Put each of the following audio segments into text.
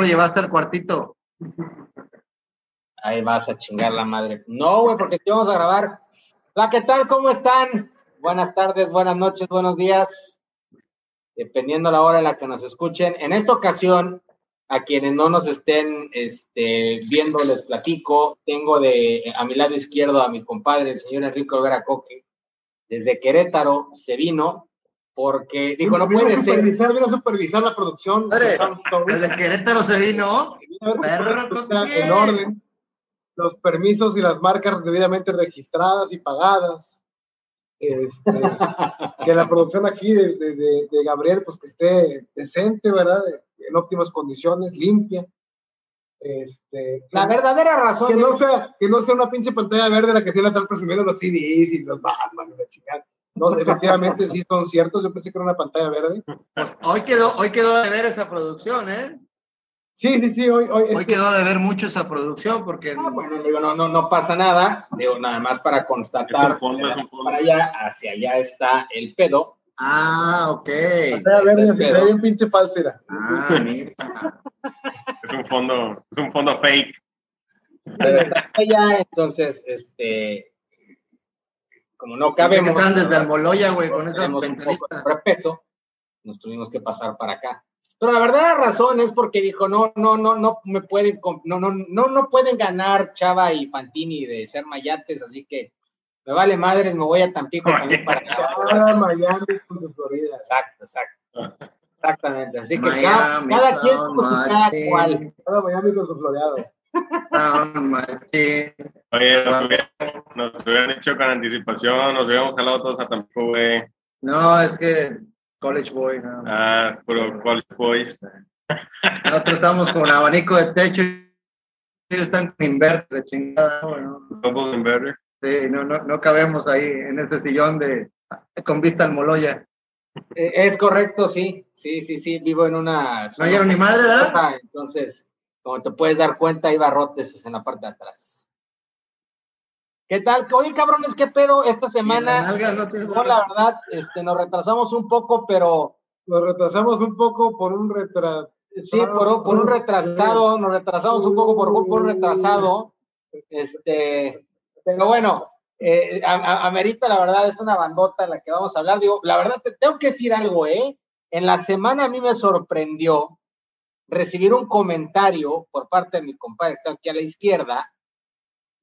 lo llevaste al cuartito? Ahí vas a chingar la madre. No, güey, porque aquí vamos a grabar. Hola, ¿qué tal? ¿Cómo están? Buenas tardes, buenas noches, buenos días. Dependiendo la hora en la que nos escuchen. En esta ocasión, a quienes no nos estén este, viendo, les platico. Tengo de a mi lado izquierdo a mi compadre, el señor Enrique Olvera Coque. Desde Querétaro se vino porque digo, no puede ser. Supervisar, vino a supervisar la producción. Padre, Desde Querétaro se vino. Perro, en orden. Los permisos y las marcas debidamente registradas y pagadas. Este, que la producción aquí de, de, de, Gabriel, pues que esté decente, ¿verdad? En óptimas condiciones, limpia. Este, la verdadera razón. Que no, sea, que no sea una pinche pantalla verde la que tiene atrás presumiendo los CDs y los Batman y la chingada. No, efectivamente sí son ciertos. Yo pensé que era una pantalla verde. Pues hoy quedó, hoy quedó de ver esa producción, ¿eh? Sí, sí, sí, hoy. Hoy, hoy quedó de ver mucho esa producción porque. Ah, bueno, digo, no, no, no pasa nada. Digo, nada más para constatar. Para allá, hacia allá está el pedo. Ah, ok. Pantalla verde, un pinche falsera. Ah, mira. es un fondo, es un fondo fake. Pero está allá, entonces, este, como no cabemos. están desde Almoloya, güey, con esa repeso, nos tuvimos que pasar para acá. Pero la verdadera razón es porque dijo, no, no, no, no me pueden, no, no, no, no pueden ganar Chava y Fantini de ser mayates, así que me vale madres, me voy a Tampico también para acá. Miami con Florida. Exacto, exacto. Exactamente, así que cada, cada quien con su cada cual. Cada Miami con su floreado. Oye, nos hubieran, hecho con anticipación, nos hubiéramos jalado todos a Tampico, güey. No, es que College Boy. No. Ah, puro College Boys. Nosotros estamos con abanico de techo ellos están con inverter, chingada. Bueno. Double inverter. Sí, no, no, no cabemos ahí en ese sillón de con vista al Moloya. Eh, es correcto, sí, sí, sí, sí, vivo en una... No hay ni madre, ¿verdad? Entonces, como te puedes dar cuenta, hay barrotes en la parte de atrás. ¿Qué tal? Oye, cabrones, ¿qué pedo? Esta semana, no, la verdad, este, nos retrasamos un poco, pero... Nos retrasamos un poco por un retraso. Sí, por, por, un retrasado, nos retrasamos un poco por, por un retrasado. Este, pero bueno, eh, Amerita, la verdad, es una bandota en la que vamos a hablar. Digo, la verdad, te tengo que decir algo, ¿eh? En la semana a mí me sorprendió recibir un comentario por parte de mi compadre que está aquí a la izquierda,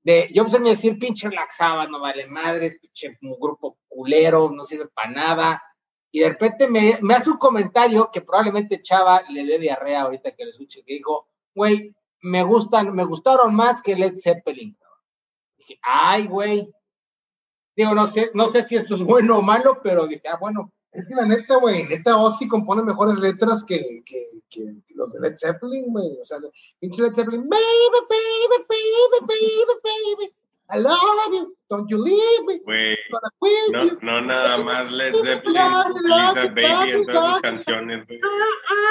de, yo empecé a decir, pinche laxaba, no vale madres, pinche un grupo culero, no sirve para nada, y de repente me, me, hace un comentario que probablemente Chava le dé diarrea ahorita que le escuche, que dijo, güey, me gustan, me gustaron más que Led Zeppelin. dije, ay, güey. Digo, no sé, no sé si esto es bueno o malo, pero dije, ah, bueno, es que la neta, güey, neta Ozzy compone mejores letras que, que, que los de Led Zeppelin, güey. O sea, pinche Led Zeppelin, baby, baby, baby, baby, baby. I love you, don't you leave me. No, no nada más Led Zeppelin utiliza Baby en todas sus canciones, güey.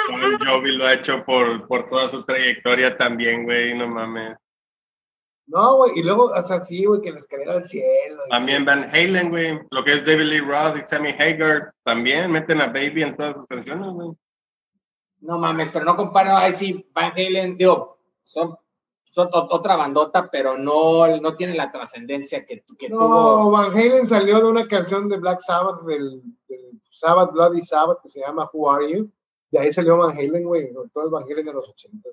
Bon Jovi lo ha hecho por, por toda su trayectoria también, güey, no mames. No, güey, y luego, o sea, sí, güey, que la escalera al cielo. También Van Halen, güey, lo que es David Lee Roth y Sammy Hagar, también meten a Baby en todas sus canciones, güey. No mames, pero no comparo, ahí sí, Van Halen, digo, son, son otra bandota, pero no, no tienen la trascendencia que, que no, tuvo. No, Van Halen salió de una canción de Black Sabbath, del, del Sabbath, Bloody Sabbath, que se llama Who Are You? De ahí salió Van Halen, güey, todo el Van Halen de los 80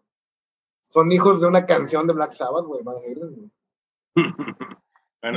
son hijos de una canción de Black Sabbath, güey, Van Halen,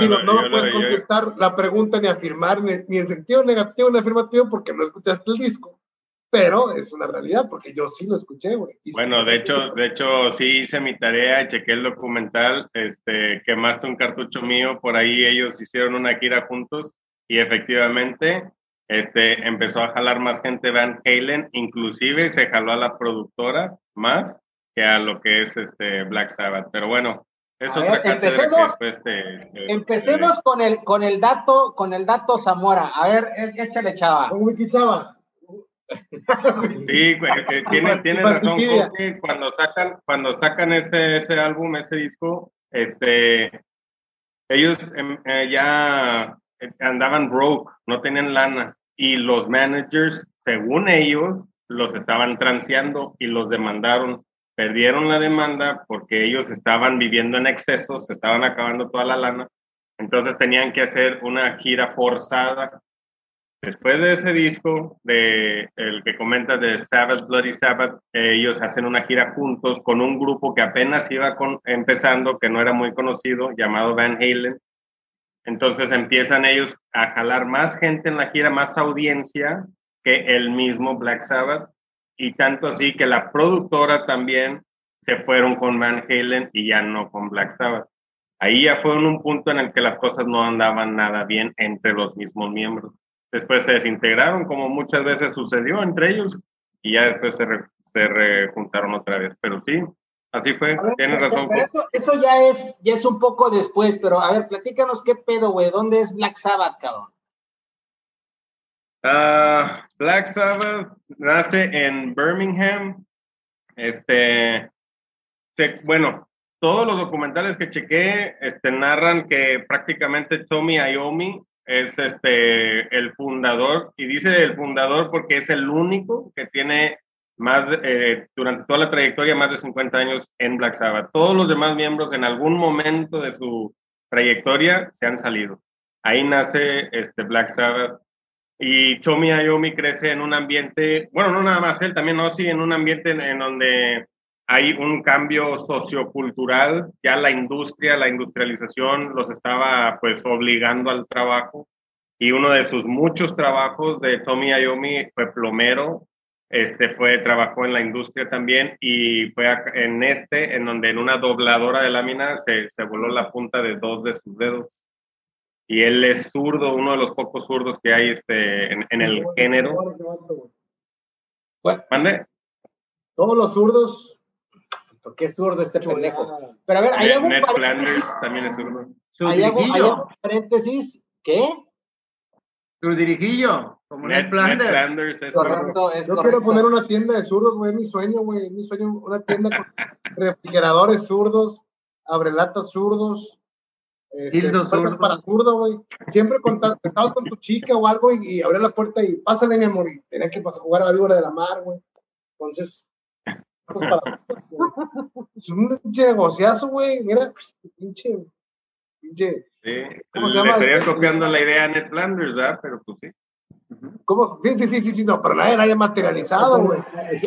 Digo, no puedes contestar la pregunta ni afirmar, ni, en sentido negativo ni afirmativo, porque no escuchaste el disco. Pero es una realidad, porque yo sí lo escuché, güey. Bueno, de hecho, de hecho, sí hice mi tarea, chequé el documental, este, quemaste un cartucho mío, por ahí ellos hicieron una gira juntos, y efectivamente, este, empezó a jalar más gente Van Halen, inclusive se jaló a la productora más, que a lo que es este Black Sabbath. Pero bueno, es otra ver, empecemos, empecemos con el con el dato con el dato Zamora. A ver, échale chava. ¿Cómo chava? Sí, tiene, tiene razón porque cuando sacan cuando sacan ese ese álbum, ese disco, este ellos em, eh, ya andaban broke, no tenían lana y los managers, según ellos, los estaban transeando y los demandaron perdieron la demanda porque ellos estaban viviendo en exceso, se estaban acabando toda la lana, entonces tenían que hacer una gira forzada. Después de ese disco, de el que comenta de Sabbath, Bloody Sabbath, ellos hacen una gira juntos con un grupo que apenas iba con, empezando, que no era muy conocido, llamado Van Halen. Entonces empiezan ellos a jalar más gente en la gira, más audiencia que el mismo Black Sabbath. Y tanto así que la productora también se fueron con Van Halen y ya no con Black Sabbath. Ahí ya fue un punto en el que las cosas no andaban nada bien entre los mismos miembros. Después se desintegraron, como muchas veces sucedió entre ellos, y ya después se, re, se rejuntaron otra vez. Pero sí, así fue, tienes razón. Eso, eso, ya, es, ya es un poco después, pero a ver, platícanos qué pedo, güey. ¿Dónde es Black Sabbath, cabrón? Uh, Black Sabbath nace en Birmingham. Este, bueno, todos los documentales que chequé este, narran que prácticamente Tommy Iommi es este, el fundador, y dice el fundador porque es el único que tiene más, eh, durante toda la trayectoria, más de 50 años en Black Sabbath. Todos los demás miembros en algún momento de su trayectoria se han salido. Ahí nace este Black Sabbath. Y Tommy Iommi crece en un ambiente, bueno, no nada más él, también Ozzy, en un ambiente en, donde hay un cambio sociocultural, ya la industria, la industrialización los estaba pues obligando al trabajo. Y uno de sus muchos trabajos de Tommy Iommi fue plomero, este fue, trabajó en la industria también y fue en este, en donde en una dobladora de lámina se, se voló la punta de dos de sus dedos. Y él es zurdo, uno de los pocos zurdos que hay este, en, en el género. ¿Mande? Todos los zurdos qué zurdo este pendejo. Pero a ver, ¿hay algún Ned Flanders también es zurdo. Su ¿Hay algún, dirigillo. hay algún paréntesis? ¿Qué? Su dirigillo. Como Ned, Ned, Flanders. Ned Flanders es zurdo. Correcto, es Yo correcto. quiero poner una tienda de zurdos, güey, es mi sueño, güey, es mi sueño, una tienda con refrigeradores zurdos, abrelatas zurdos, este, para zurdo, güey. Siempre estabas con tu chica o algo y, y abría la puerta y pásale, mi amor, y tenías que pasar a jugar a la víbora de la mar, güey. Entonces, pues, para es un pinche negociazo, güey, mira, pinche, pinche, Sí. ¿Cómo se Le llama? estarías copiando la idea a Ned Flanders, ¿verdad? Pero pues sí. ¿Cómo? Sí, sí, sí, sí, sí, no, pero nadie la haya materializado, güey.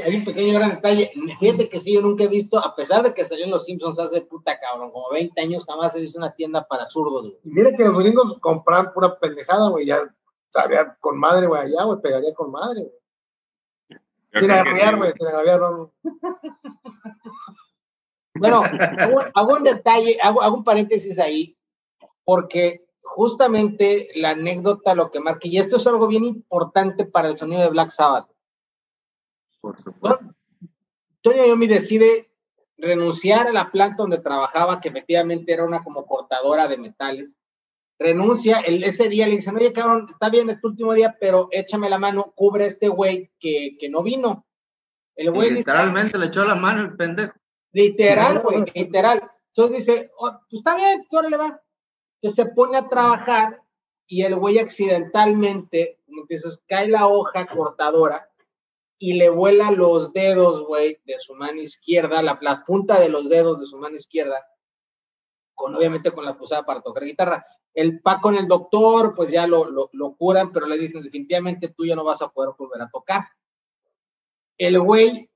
Hay un pequeño gran detalle. Fíjate que sí, yo nunca he visto, a pesar de que salió en Los Simpsons hace puta cabrón, como 20 años, jamás he visto una tienda para zurdos, güey. Y mira que los gringos compran pura pendejada, güey, ya estaría con madre, güey, allá, güey, pegaría con madre, güey. Sin agraviar, güey, sin agraviar, no. Bueno, hago, hago un detalle, hago, hago un paréntesis ahí, porque justamente la anécdota lo que marca, y esto es algo bien importante para el sonido de Black Sabbath. Por supuesto. Tony Iommi decide renunciar a la planta donde trabajaba, que efectivamente era una como cortadora de metales. Renuncia, el, ese día le dicen, oye, cabrón, está bien, es tu último día, pero échame la mano, cubre a este güey que, que no vino. El güey dice, Literalmente le echó la mano el pendejo. Literal, güey, literal. Entonces dice, oh, pues está bien, tú le va. Que se pone a trabajar y el güey accidentalmente, como dices, cae la hoja cortadora y le vuela los dedos, güey, de su mano izquierda, la, punta de los dedos de su mano izquierda, con obviamente con la pusada para tocar guitarra. El pa con el doctor, pues ya lo, lo, lo curan, pero le dicen, definitivamente tú ya no vas a poder volver a tocar. El güey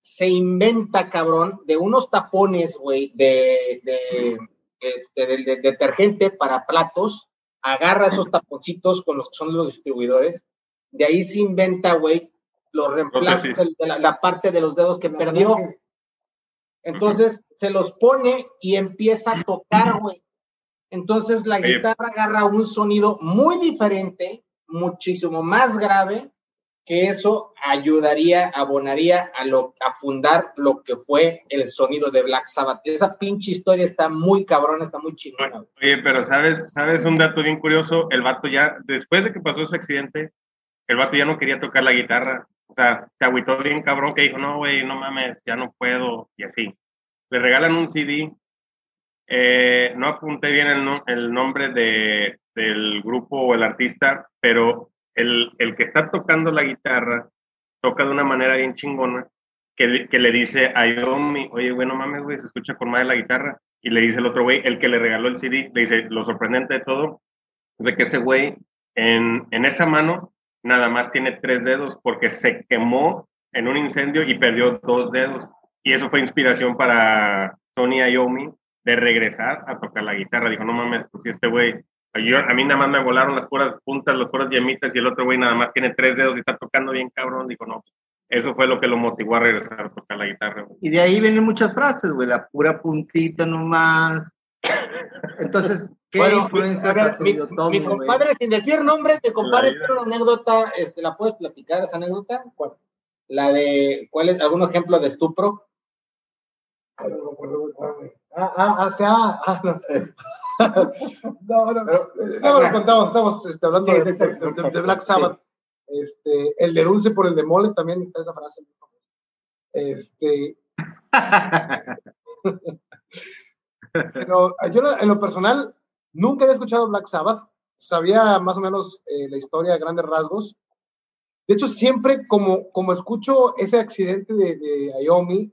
se inventa, cabrón, de unos tapones, güey, de, de, este, de, de, detergente para platos, agarra esos taponcitos con los que son los distribuidores, de ahí se inventa, güey, los reemplazos de, de la, la, parte de los dedos que perdió. Entonces se los pone y empieza a tocar, güey. Entonces la guitarra agarra un sonido muy diferente, muchísimo más grave, que eso ayudaría, abonaría a, fundar lo que fue el sonido de Black Sabbath. Esa pinche historia está muy cabrona, está muy chingona. Oye, pero ¿sabes, ¿sabes un dato bien curioso? El vato ya, después de que pasó ese accidente, el vato ya no quería tocar la guitarra. O sea, se agüitó bien cabrón que dijo, no, güey, no mames, ya no puedo, y así. Le regalan un CD. Eh, no apunté bien el, no, el nombre de, del grupo o el artista, pero el, el, que está tocando la guitarra toca de una manera bien chingona que, que le dice a Yomi, oye, güey, no mames, güey, se escucha con más de la guitarra. Y le dice el otro güey, el que le regaló el CD, le dice, lo sorprendente de todo es de que ese güey en, en esa mano nada más tiene tres dedos porque se quemó en un incendio y perdió dos dedos. Y eso fue inspiración para Tony Iommi de regresar a tocar la guitarra. Dijo, no mames, pues si este güey, a mí nada más me volaron las puras puntas, las puras yemitas y el otro güey nada más tiene tres dedos y está tocando bien cabrón. Dijo, no, eso fue lo que lo motivó a regresar a tocar la guitarra. Y de ahí vienen muchas frases, güey, la pura puntita nomás. Entonces, ¿qué influencia mi, mi, compadre, sin decir nombre, te compadre, una anécdota, este, ¿la puedes platicar esa anécdota? ¿Cuál? La de, ¿cuál es algún ejemplo de estupro? Ah, ah, ah, ah, no. no, no, no, no, lo contamos, estamos este, hablando de, de, Black Sabbath. Este, el de dulce por el de mole también está esa frase. Este. Pero yo en lo personal nunca había escuchado Black Sabbath. Sabía más o menos eh, la historia de grandes rasgos. De hecho, siempre como, como escucho ese accidente de, de Iomi,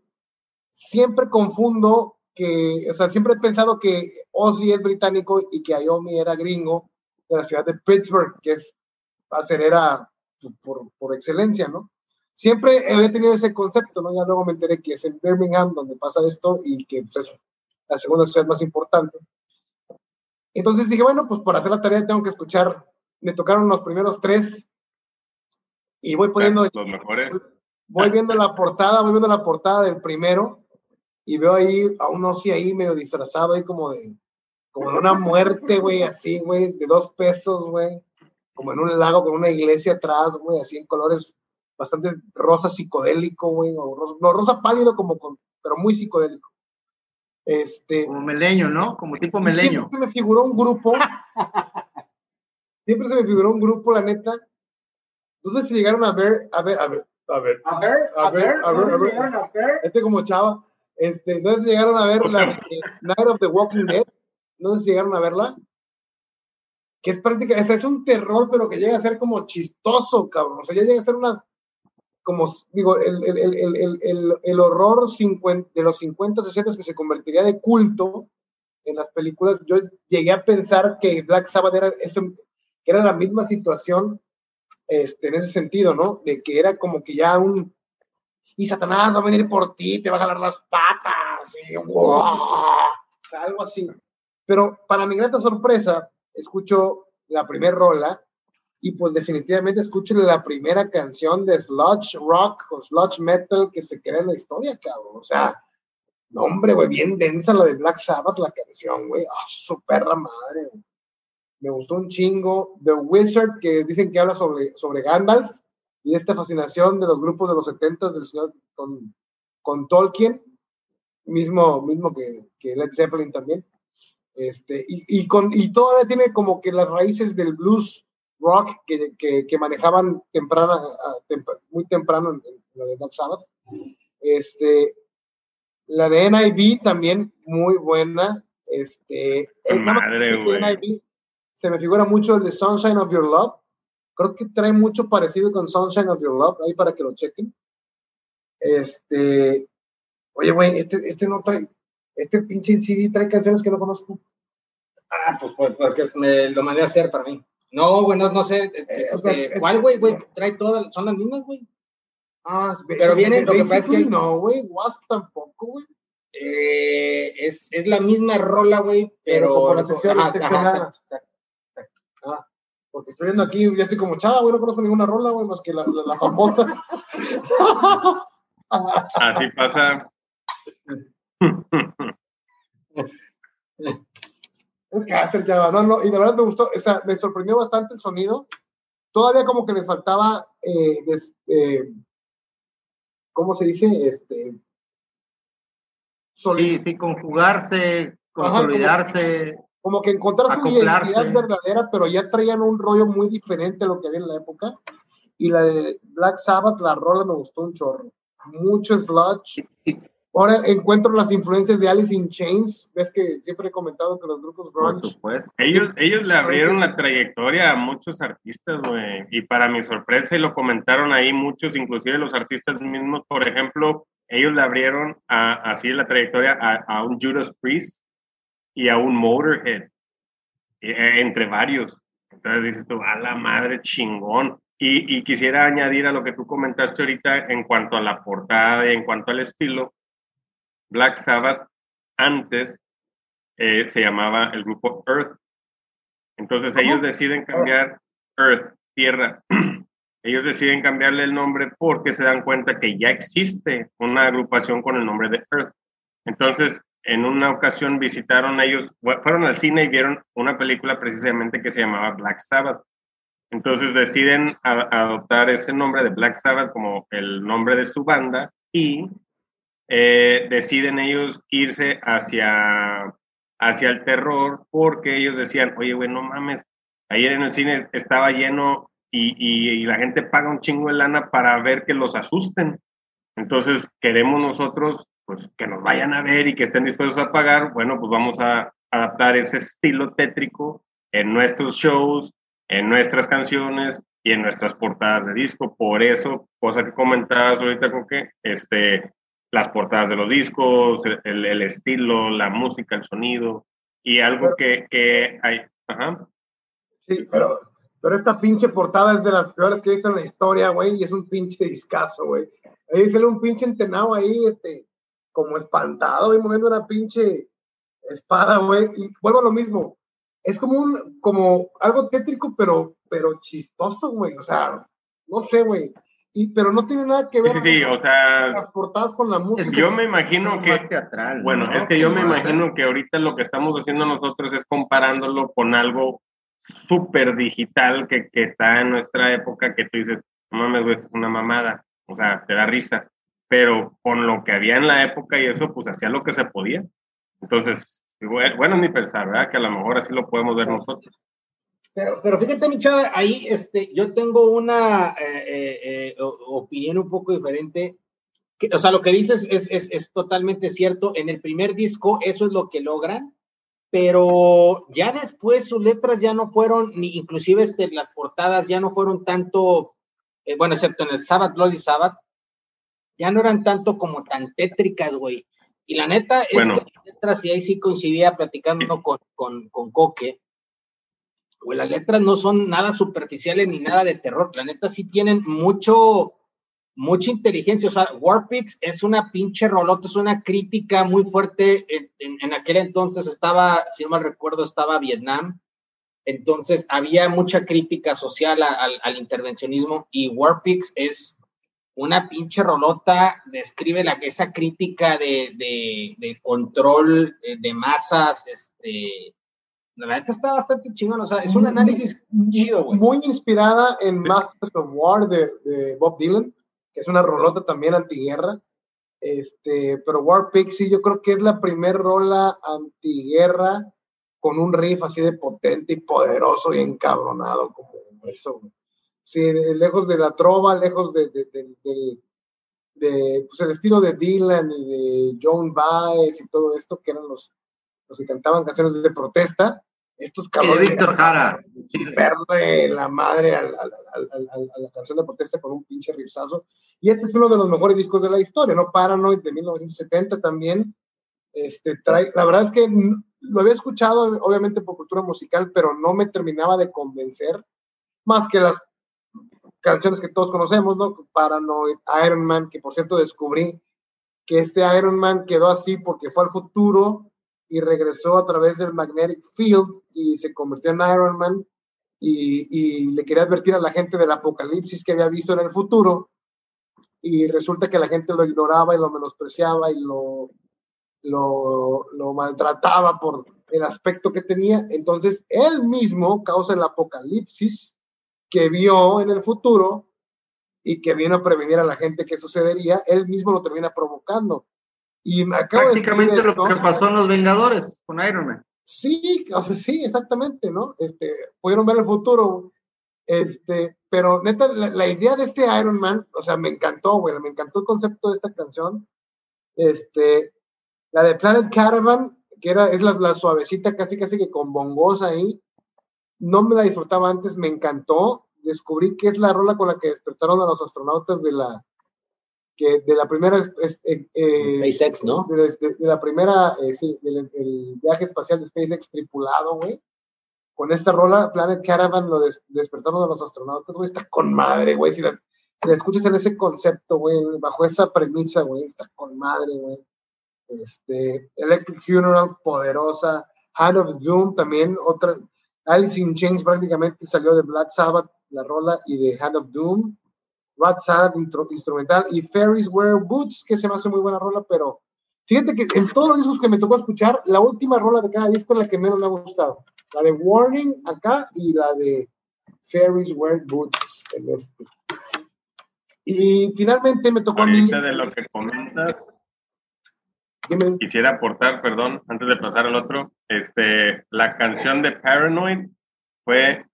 siempre confundo que, o sea, siempre he pensado que Ozzy es británico y que Iomi era gringo de la ciudad de Pittsburgh, que es acelera pues, por, por excelencia, ¿no? Siempre había tenido ese concepto, ¿no? Ya luego me enteré que es en Birmingham donde pasa esto y que pues, es la segunda ciudad más importante. Entonces dije, bueno, pues para hacer la tarea tengo que escuchar, me tocaron los primeros tres y voy poniendo... Los mejores. Voy viendo la portada, voy viendo la portada del primero y veo ahí a un Ozzy ahí medio disfrazado ahí como de, como de una muerte, güey, así, güey, de dos pesos, güey, como en un lago con una iglesia atrás, güey, así en colores bastante rosa psicodélico, güey, o rosa, no, rosa pálido como con, pero muy psicodélico. Este, como meleño, ¿no? Como tipo meleño. Siempre se me figuró un grupo, siempre se me figuró un grupo, la neta. No sé si llegaron a ver, a ver, a ver, a ver. A ver, a ver, a ver, a ver. Este como chava este, no llegaron a ver la Night of the Walking Dead. No sé si llegaron a verla. Que es prácticamente, es un terror, pero que llega a ser como chistoso, cabrón. O sea, ya llega a ser una, como, digo, el, el, el, el, el horror 50, de los 50, 60 que se convertiría de culto en las películas. Yo llegué a pensar que Black Sabbath era, ese, que era la misma situación este, en ese sentido, ¿no? De que era como que ya un, y Satanás va a venir por ti, te va a jalar las patas, y algo así. Pero para mi grata sorpresa, escucho la primera rola y pues definitivamente escucho la primera canción de sludge rock o sludge metal que se crea en la historia, cabrón. O sea, no, güey, bien densa la de Black Sabbath, la canción, güey. Ah, su perra madre, Me gustó un chingo. The Wizard, que dicen que habla sobre, sobre Gandalf y esta fascinación de los grupos de los 70 del señor con, con Tolkien, mismo, mismo que, que Led Zeppelin también. Este, y, y, con, y todavía tiene como que las raíces del blues rock que, que, que manejaban temprana, muy temprano en, lo de Black Sabbath. Este, la de NIB también muy buena. Este, Madre, NIB, se me figura mucho el de Sunshine of Your Love Creo que trae mucho parecido con Sunshine of Your Love, ahí para que lo chequen. Este, oye, güey, este, este no trae, este pinche CD trae canciones que no conozco. Ah, pues, pues porque me lo mandé a hacer para mí. No, güey, no, sé. Eh, este, ¿Cuál, güey, güey? Trae todas, son las mismas, güey. Ah, pero vienen, lo que pasa es que. No, güey, Wasp tampoco, güey. Eh, es, es la misma rola, güey, pero. pero ajá, Ah, porque estoy viendo aquí, ya estoy como chava, güey, no conozco ninguna rola, güey, más que la, la, famosa. Así pasa. Es caster, chava. No, no, y la verdad me gustó, o sea, me sorprendió bastante el sonido. Todavía como que le faltaba, eh, eh, ¿cómo se dice? Este, sí, sí, conjugarse, consolidarse como que encontrar su identidad verdadera, pero ya traían un rollo muy diferente a lo que había en la época. Y la de Black Sabbath, la rola me gustó un chorro. Mucho sludge. Ahora encuentro las influencias de Alice in Chains. Ves que siempre he comentado que los grupos grunge. Ellos, ellos le abrieron la trayectoria a muchos artistas, güey. Y para mi sorpresa, y lo comentaron ahí muchos, inclusive los artistas mismos, por ejemplo, ellos le abrieron a, así la trayectoria a, un Judas Priest y a un Motorhead, e, entre varios. Entonces dices tú, a la madre chingón. Y, y, quisiera añadir a lo que tú comentaste ahorita en cuanto a la portada y en cuanto al estilo. Black Sabbath antes eh, se llamaba el grupo Earth. Entonces ellos deciden cambiar Earth, tierra. ellos deciden cambiarle el nombre porque se dan cuenta que ya existe una agrupación con el nombre de Earth. Entonces, en una ocasión visitaron ellos, fueron al cine y vieron una película precisamente que se llamaba Black Sabbath. Entonces deciden adoptar ese nombre de Black Sabbath como el nombre de su banda y eh, deciden ellos irse hacia, hacia el terror porque ellos decían, oye, güey, no mames, ayer en el cine estaba lleno y, y, la gente paga un chingo de lana para ver que los asusten. Entonces queremos nosotros pues que nos vayan a ver y que estén dispuestos a pagar, bueno, pues vamos a adaptar ese estilo tétrico en nuestros shows, en nuestras canciones y en nuestras portadas de disco. Por eso, cosa que comentabas ahorita con que este, las portadas de los discos, el, el estilo, la música, el sonido y algo que, que hay. Ajá. Sí, pero, pero esta pinche portada es de las peores que he visto en la historia, güey, y es un pinche discazo, güey. Ahí sale un pinche entenado ahí, este, como espantado, y moviendo una pinche espada, güey. Y vuelvo a lo mismo. Es como un, como algo tétrico, pero, pero chistoso, güey. O sea, no sé, güey. Y, pero no tiene nada que ver sí, sí, o sea, las portadas con la música. Yo me imagino que teatral, bueno, es que yo me imagino que ahorita lo que estamos haciendo nosotros es comparándolo con algo súper digital que, que, está en nuestra época que tú dices, no mames, güey, es una mamada, o sea, te da risa pero con lo que había en la época y eso, pues hacía lo que se podía. Entonces, bueno, ni pensar, ¿verdad? Que a lo mejor así lo podemos ver nosotros. Pero, pero fíjate, mi chava, ahí este, yo tengo una eh, eh, eh, opinión un poco diferente. Que, o sea, lo que dices es, es, es, totalmente cierto. En el primer disco eso es lo que logran, pero ya después sus letras ya no fueron, ni inclusive este, las portadas ya no fueron tanto, bueno, excepto en el Sabbath, Bloody Sabbath, ya no eran tanto como tan tétricas, güey. Y la neta es que las letras, y ahí sí coincidía platicando con, con, con Coque, güey, las letras no son nada superficiales ni nada de terror, la neta sí tienen mucho, mucha inteligencia, o sea, Warpix es una pinche rolota, es una crítica muy fuerte, en, en, aquel entonces estaba, si no mal recuerdo, estaba Vietnam, entonces había mucha crítica social al, al intervencionismo y Warpix es una pinche rolota describe la, esa crítica de, de, control de, masas, este, la verdad está bastante chingón, o sea, es un análisis chido, güey. Muy inspirada en Masters of War de, Bob Dylan, que es una rolota también antiguerra, este, pero War Pixie yo creo que es la primer rola antiguerra con un riff así de potente y poderoso y encabronado como eso, sí, lejos de la trova, lejos de, de, de, pues el estilo de Dylan y de John Baez y todo esto, que eran los, los que cantaban canciones de protesta, estos cabrones. Víctor Jara. Perle la madre a, la canción de protesta con un pinche rizazo. Y este es uno de los mejores discos de la historia, ¿no? Paranoid de 1970 también. Este, trae, la verdad es que lo había escuchado, obviamente, por cultura musical, pero no me terminaba de convencer, más que las canciones que todos conocemos, ¿no? Paranoid, Iron Man, que por cierto descubrí que este Iron Man quedó así porque fue al futuro y regresó a través del Magnetic Field y se convirtió en Iron Man y, le quería advertir a la gente del apocalipsis que había visto en el futuro y resulta que la gente lo ignoraba y lo menospreciaba y lo, lo, lo maltrataba por el aspecto que tenía. Entonces, él mismo causa el apocalipsis que vio en el futuro y que vino a prevenir a la gente que sucedería, él mismo lo termina provocando. Y me acabo Prácticamente lo que pasó en Los Vengadores con Iron Man. Sí, o sea, sí, exactamente, ¿no? Este, pudieron ver el futuro, este, pero neta, la, idea de este Iron Man, o sea, me encantó, güey, me encantó el concepto de esta canción. Este, la de Planet Caravan, que era, es la, la suavecita, casi casi que con bongos ahí, no me la disfrutaba antes, me encantó. Descubrí que es la rola con la que despertaron a los astronautas de la, que de la primera es, eh, eh, SpaceX, ¿no? De, la primera, eh, sí, el, viaje espacial de SpaceX tripulado, güey. Con esta rola, Planet Caravan, lo despertamos de los astronautas, güey, está con madre, güey. Si la, si la escuchas en ese concepto, güey, bajo esa premisa, güey, está con madre, güey. Este, Electric Funeral, poderosa. Hand of Doom, también otra. Alice in Chains prácticamente salió de Black Sabbath, la rola, y de Hand of Doom. Rat Salad instrumental y Ferris Wear Boots, que se me hace muy buena rola, pero fíjate que en todos los discos que me tocó escuchar, la última rola de cada disco es la que menos me ha gustado. La de Warning acá y la de Ferris Wear Boots en este. Y finalmente me tocó a mí. de lo que comentas, quisiera aportar, perdón, antes de pasar al otro, este, la canción de Paranoid fue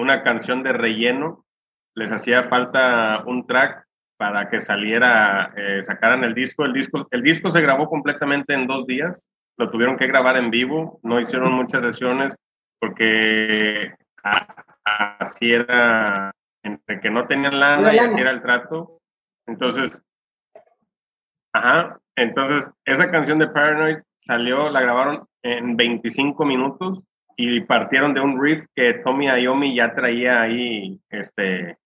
una canción de relleno les hacía falta un track para que saliera, eh, sacaran el disco. El disco. El disco se grabó completamente en dos días, lo tuvieron que grabar en vivo, no hicieron muchas sesiones porque así era, entre que no tenían lana y así era el trato. Entonces, ajá, entonces esa canción de Paranoid salió, la grabaron en 25 minutos y partieron de un riff que Tommy Iommi ya traía ahí este,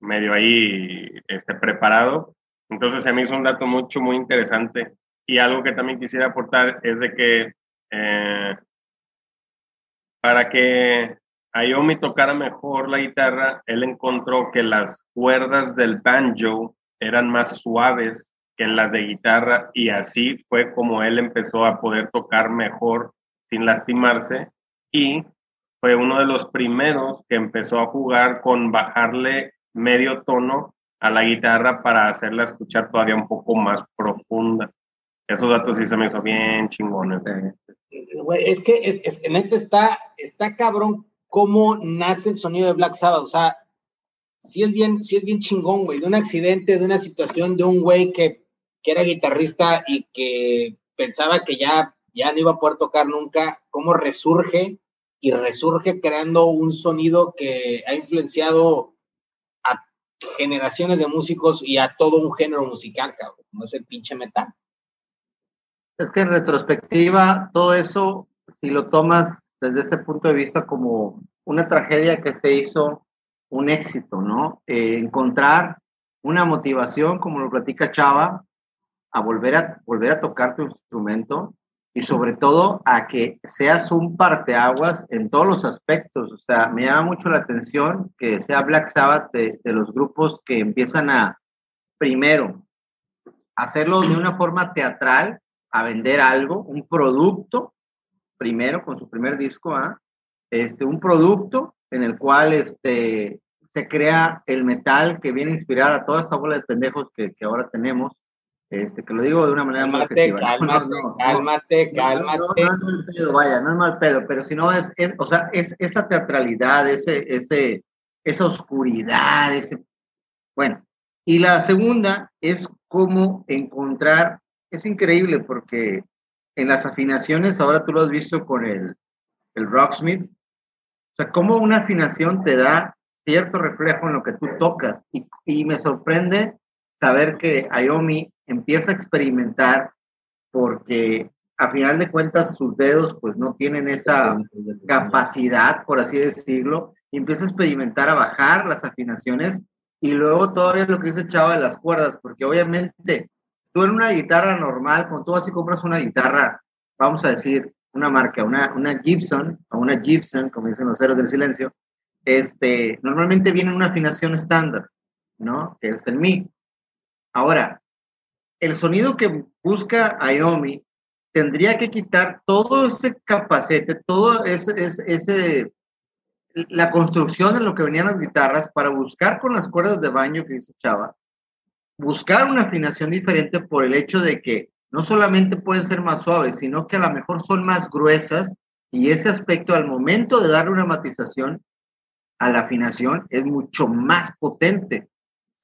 medio ahí este, preparado. Entonces se me hizo un dato mucho, muy interesante. Y algo que también quisiera aportar es de que eh, para que Ayomi tocara mejor la guitarra, él encontró que las cuerdas del banjo eran más suaves que las de guitarra y así fue como él empezó a poder tocar mejor sin lastimarse y fue uno de los primeros que empezó a jugar con bajarle medio tono a la guitarra para hacerla escuchar todavía un poco más profunda. Esos datos sí se me hizo bien chingones. es que es, es, está, está cabrón cómo nace el sonido de Black Sabbath. O sea, sí es bien, sí es bien chingón, güey. De un accidente, de una situación, de un güey que, que era guitarrista y que pensaba que ya, ya no iba a poder tocar nunca, cómo resurge y resurge creando un sonido que ha influenciado generaciones de músicos y a todo un género musical, cabrón, no es el pinche metal. Es que en retrospectiva, todo eso, si lo tomas desde ese punto de vista como una tragedia que se hizo un éxito, ¿no? Eh, encontrar una motivación, como lo platica Chava, a volver a, volver a tocar tu instrumento, y sobre todo a que seas un parteaguas en todos los aspectos. O sea, me llama mucho la atención que sea Black Sabbath de, los grupos que empiezan a, primero, hacerlo de una forma teatral, a vender algo, un producto, primero con su primer disco, ¿ah? este, un producto en el cual este, se crea el metal que viene a inspirar a toda esta bola de pendejos que ahora tenemos este, que lo digo de una manera más Cálmate, cálmate, cálmate. No, es mal pedo, vaya, no es mal pedo, pero si no es, o sea, es esa teatralidad, ese, ese, esa oscuridad, ese, bueno. Y la segunda es cómo encontrar, es increíble porque en las afinaciones, ahora tú lo has visto con el, el Rocksmith, o sea, cómo una afinación te da cierto reflejo en lo que tú tocas. Y, y me sorprende saber que Ayomi empieza a experimentar porque a final de cuentas sus dedos pues no tienen esa capacidad, por así decirlo, y empieza a experimentar a bajar las afinaciones y luego todavía lo que dice Chava de las cuerdas, porque obviamente tú en una guitarra normal, tú vas y compras una guitarra, vamos a decir, una marca, una, una Gibson, o una Gibson, como dicen los héroes del silencio, este, normalmente viene una afinación estándar, ¿no? Que es el Mi. Ahora, el sonido que busca Iomi tendría que quitar todo ese capacete, todo ese, la construcción de lo que venían las guitarras para buscar con las cuerdas de baño que dice Chava, buscar una afinación diferente por el hecho de que no solamente pueden ser más suaves, sino que a lo mejor son más gruesas y ese aspecto al momento de darle una matización a la afinación es mucho más potente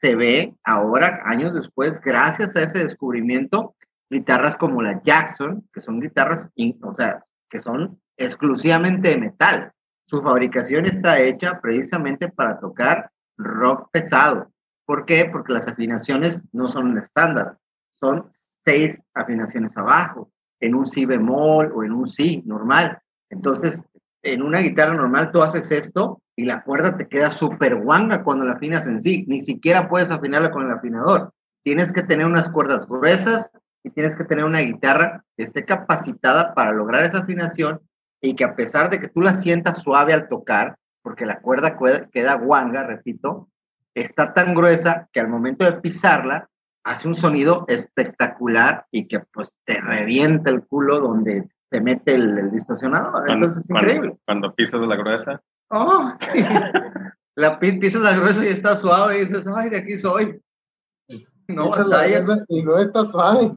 se ve ahora, años después, gracias a ese descubrimiento, guitarras como la Jackson, que son guitarras, o sea, que son exclusivamente de metal. Su fabricación está hecha precisamente para tocar rock pesado. ¿Por qué? Porque las afinaciones no son estándar, son seis afinaciones abajo, en un si bemol o en un si normal. Entonces, en una guitarra normal tú haces esto y la cuerda te queda súper guanga cuando la afinas en sí. Ni siquiera puedes afinarla con el afinador. Tienes que tener unas cuerdas gruesas y tienes que tener una guitarra que esté capacitada para lograr esa afinación y que a pesar de que tú la sientas suave al tocar, porque la cuerda queda guanga, repito, está tan gruesa que al momento de pisarla hace un sonido espectacular y que pues te revienta el culo donde te mete el, distorsionador. Entonces es increíble. Cuando pisas la gruesa. Oh, La pisas la gruesa y está suave y dices, ay, de aquí soy. No Y no está suave.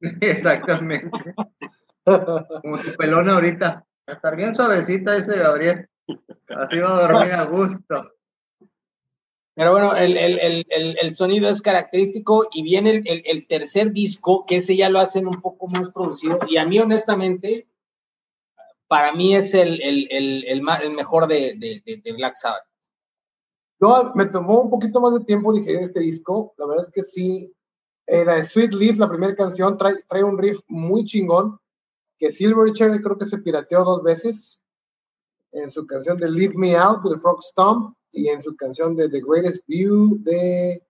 Exactamente. Como tu pelón ahorita. Va a estar bien suavecita ese Gabriel. Así va a dormir a gusto. Pero bueno, el, el, el, el, sonido es característico y viene el, tercer disco, que ese ya lo hacen un poco más producido. Y a mí, honestamente, para mí es el, el, mejor de, de, de, Black Sabbath. Yo me tomó un poquito más de tiempo digerir este disco. La verdad es que sí. Eh, la de Sweet Leaf, la primera canción, trae, trae un riff muy chingón que Silverchair creo que se pirateó dos veces en su canción de Leave Me Out del Frog Stomp y en su canción de The Greatest View de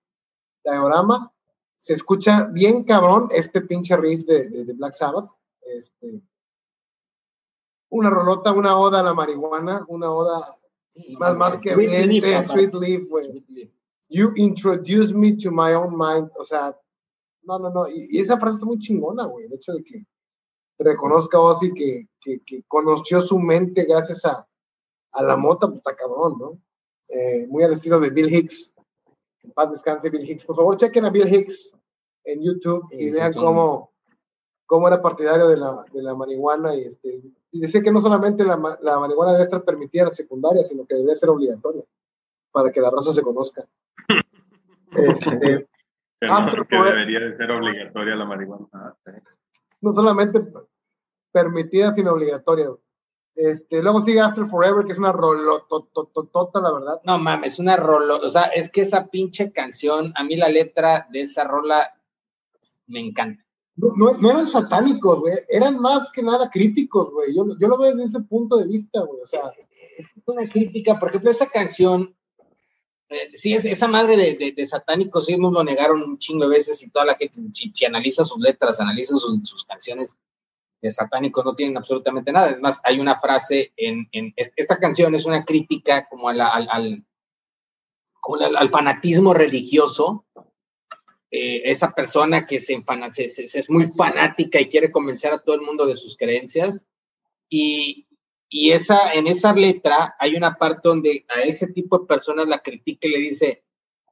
Diorama. Se escucha bien cabrón este pinche riff de, de, Black Sabbath. Este, una rolota, una oda a la marihuana, una oda más, más que bien Sweet Leaf, You introduce me to my own mind. O sea, no, no, no. Y, y esa frase está muy chingona, güey. El hecho de que reconozca Ozzy que, que, que, conoció su mente gracias a, a la mota, pues está cabrón, ¿no? Eh, muy al estilo de Bill Hicks. En paz descanse Bill Hicks. Por favor, chequen a Bill Hicks en YouTube y vean cómo, cómo era partidario de la, de la marihuana y, este, y decía que no solamente la, la, marihuana debe estar permitida en la secundaria, sino que debería ser obligatoria para que la raza se conozca. Este, que, debería de ser obligatoria la marihuana. No solamente permitida, sino obligatoria. Este, luego sigue After Forever, que es una rolotototota, la verdad. No mames, una rolo, o sea, es que esa pinche canción, a mí la letra de esa rola me encanta. No, no, eran satánicos, güey, eran más que nada críticos, güey. Yo, yo, lo veo desde ese punto de vista, güey, o sea. Es una crítica, por ejemplo, esa canción, eh, sí, es, esa madre de, de, satánicos, sí nos lo negaron un chingo de veces y toda la gente, si, analiza sus letras, analiza sus, canciones, de satánicos no tienen absolutamente nada. Es más, hay una frase en, esta canción, es una crítica como al, al, al, fanatismo religioso. Eh, esa persona que se, es muy fanática y quiere convencer a todo el mundo de sus creencias. Y, y esa, en esa letra hay una parte donde a ese tipo de personas la critica y le dice,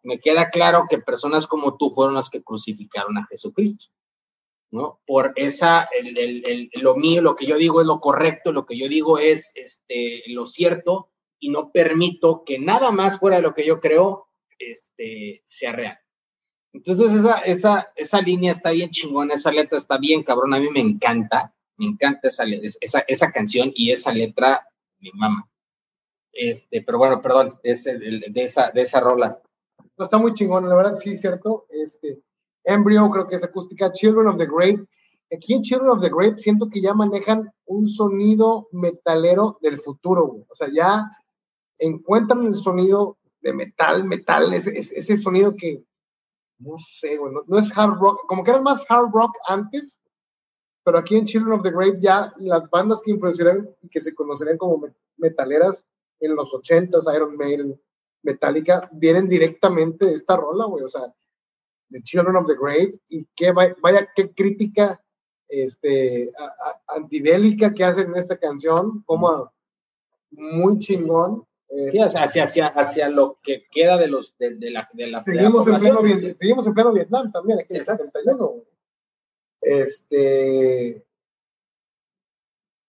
me queda claro que personas como tú fueron las que crucificaron a Jesucristo. ¿no? Por esa, el, el, lo mío, lo que yo digo es lo correcto, lo que yo digo es este, lo cierto y no permito que nada más fuera de lo que yo creo este, sea real. Entonces esa, esa, esa línea está bien chingona, esa letra está bien cabrón, a mí me encanta, me encanta esa, esa, esa canción y esa letra, mi mamá. Este, pero bueno, perdón, es de, esa, de esa rola. está muy chingón, la verdad sí, cierto. Este, Embryo, creo que es acústica, Children of the Grape. Aquí en Children of the Grape siento que ya manejan un sonido metalero del futuro, o sea, ya encuentran el sonido de metal, metal, ese, ese sonido que, no sé, bueno, no, es hard rock, como que era más hard rock antes, pero aquí en Children of the Grape ya las bandas que influenciaron y que se conocerían como metaleras en los 80s, Iron Maiden, Metallica, vienen directamente de esta rola, güey, o sea, The Children of the Great y qué vaya qué crítica este antibélica que hacen en esta canción, como muy chingón. Hacia, hacia, hacia lo que queda de los de, de la de la seguimos, en pleno, seguimos en pleno Vietnam también aquí en el 71 este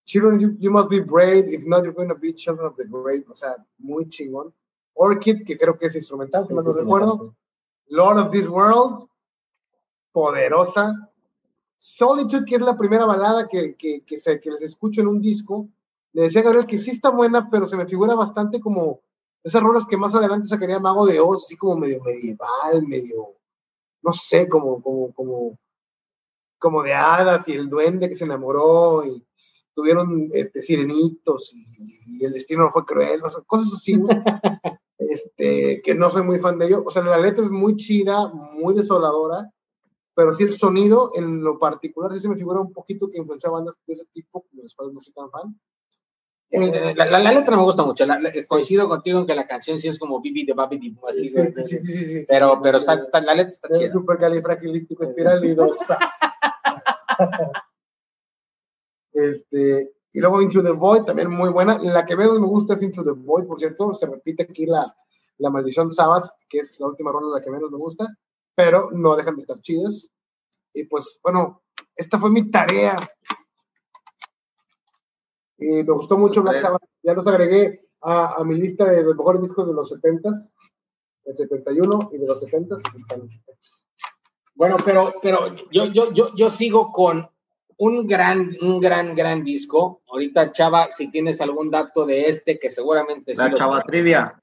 Children, you, must be brave. If not, you're going to be children of the great. O sea, muy chingón. Orchid, que creo que es instrumental, si no recuerdo. Lord of this World, poderosa. Solitude, que es la primera balada que, que, que, se, que les escucho en un disco. Le decía a Gabriel que sí está buena, pero se me figura bastante como Esas rolas que más adelante sacaría Mago de Oz, así como medio medieval, medio, no sé, como, como, como, como de hadas y el duende que se enamoró y tuvieron este, sirenitos y, el destino no fue cruel, o sea, cosas así, este, que no soy muy fan de ello. O sea, la letra es muy chida, muy desoladora, pero sí el sonido en lo particular sí se me figura un poquito que influencia bandas de ese tipo, de las cuales no soy tan fan. Eh, la, la, letra me gusta mucho. coincido contigo en que la canción sí es como Bibi de Babi de así. Sí, sí, sí, Pero, pero está, la letra está chida. Super califragilístico espiral y dos. este, y luego Into the Void, también muy buena. La que menos me gusta es Into the Void, por cierto. Se repite aquí la, la Maldición Sabbath, que es la última ronda la que menos me gusta. Pero no dejan de estar chidas. Y pues, bueno, esta fue mi tarea y me gustó mucho Black Sabbath. Ya los agregué a, a, mi lista de los mejores discos de los 70s, del 71 y de los 70s. Bueno, pero, pero yo, yo, yo, yo sigo con un gran, un gran, gran disco. Ahorita, Chava, si tienes algún dato de este, que seguramente La Chava Trivia.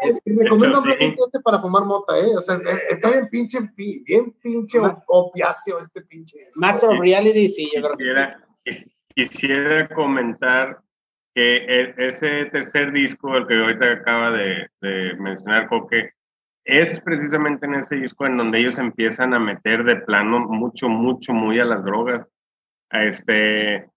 Es, recomiendo sí. este para fumar mota, ¿eh? O sea, está bien pinche, bien pinche opiáceo este pinche. Master of Reality, sí, yo creo que quisiera comentar que e, ese tercer disco, el que ahorita acaba de, mencionar Coque, es precisamente en ese disco en donde ellos empiezan a meter de plano mucho, mucho, muy a las drogas. Este,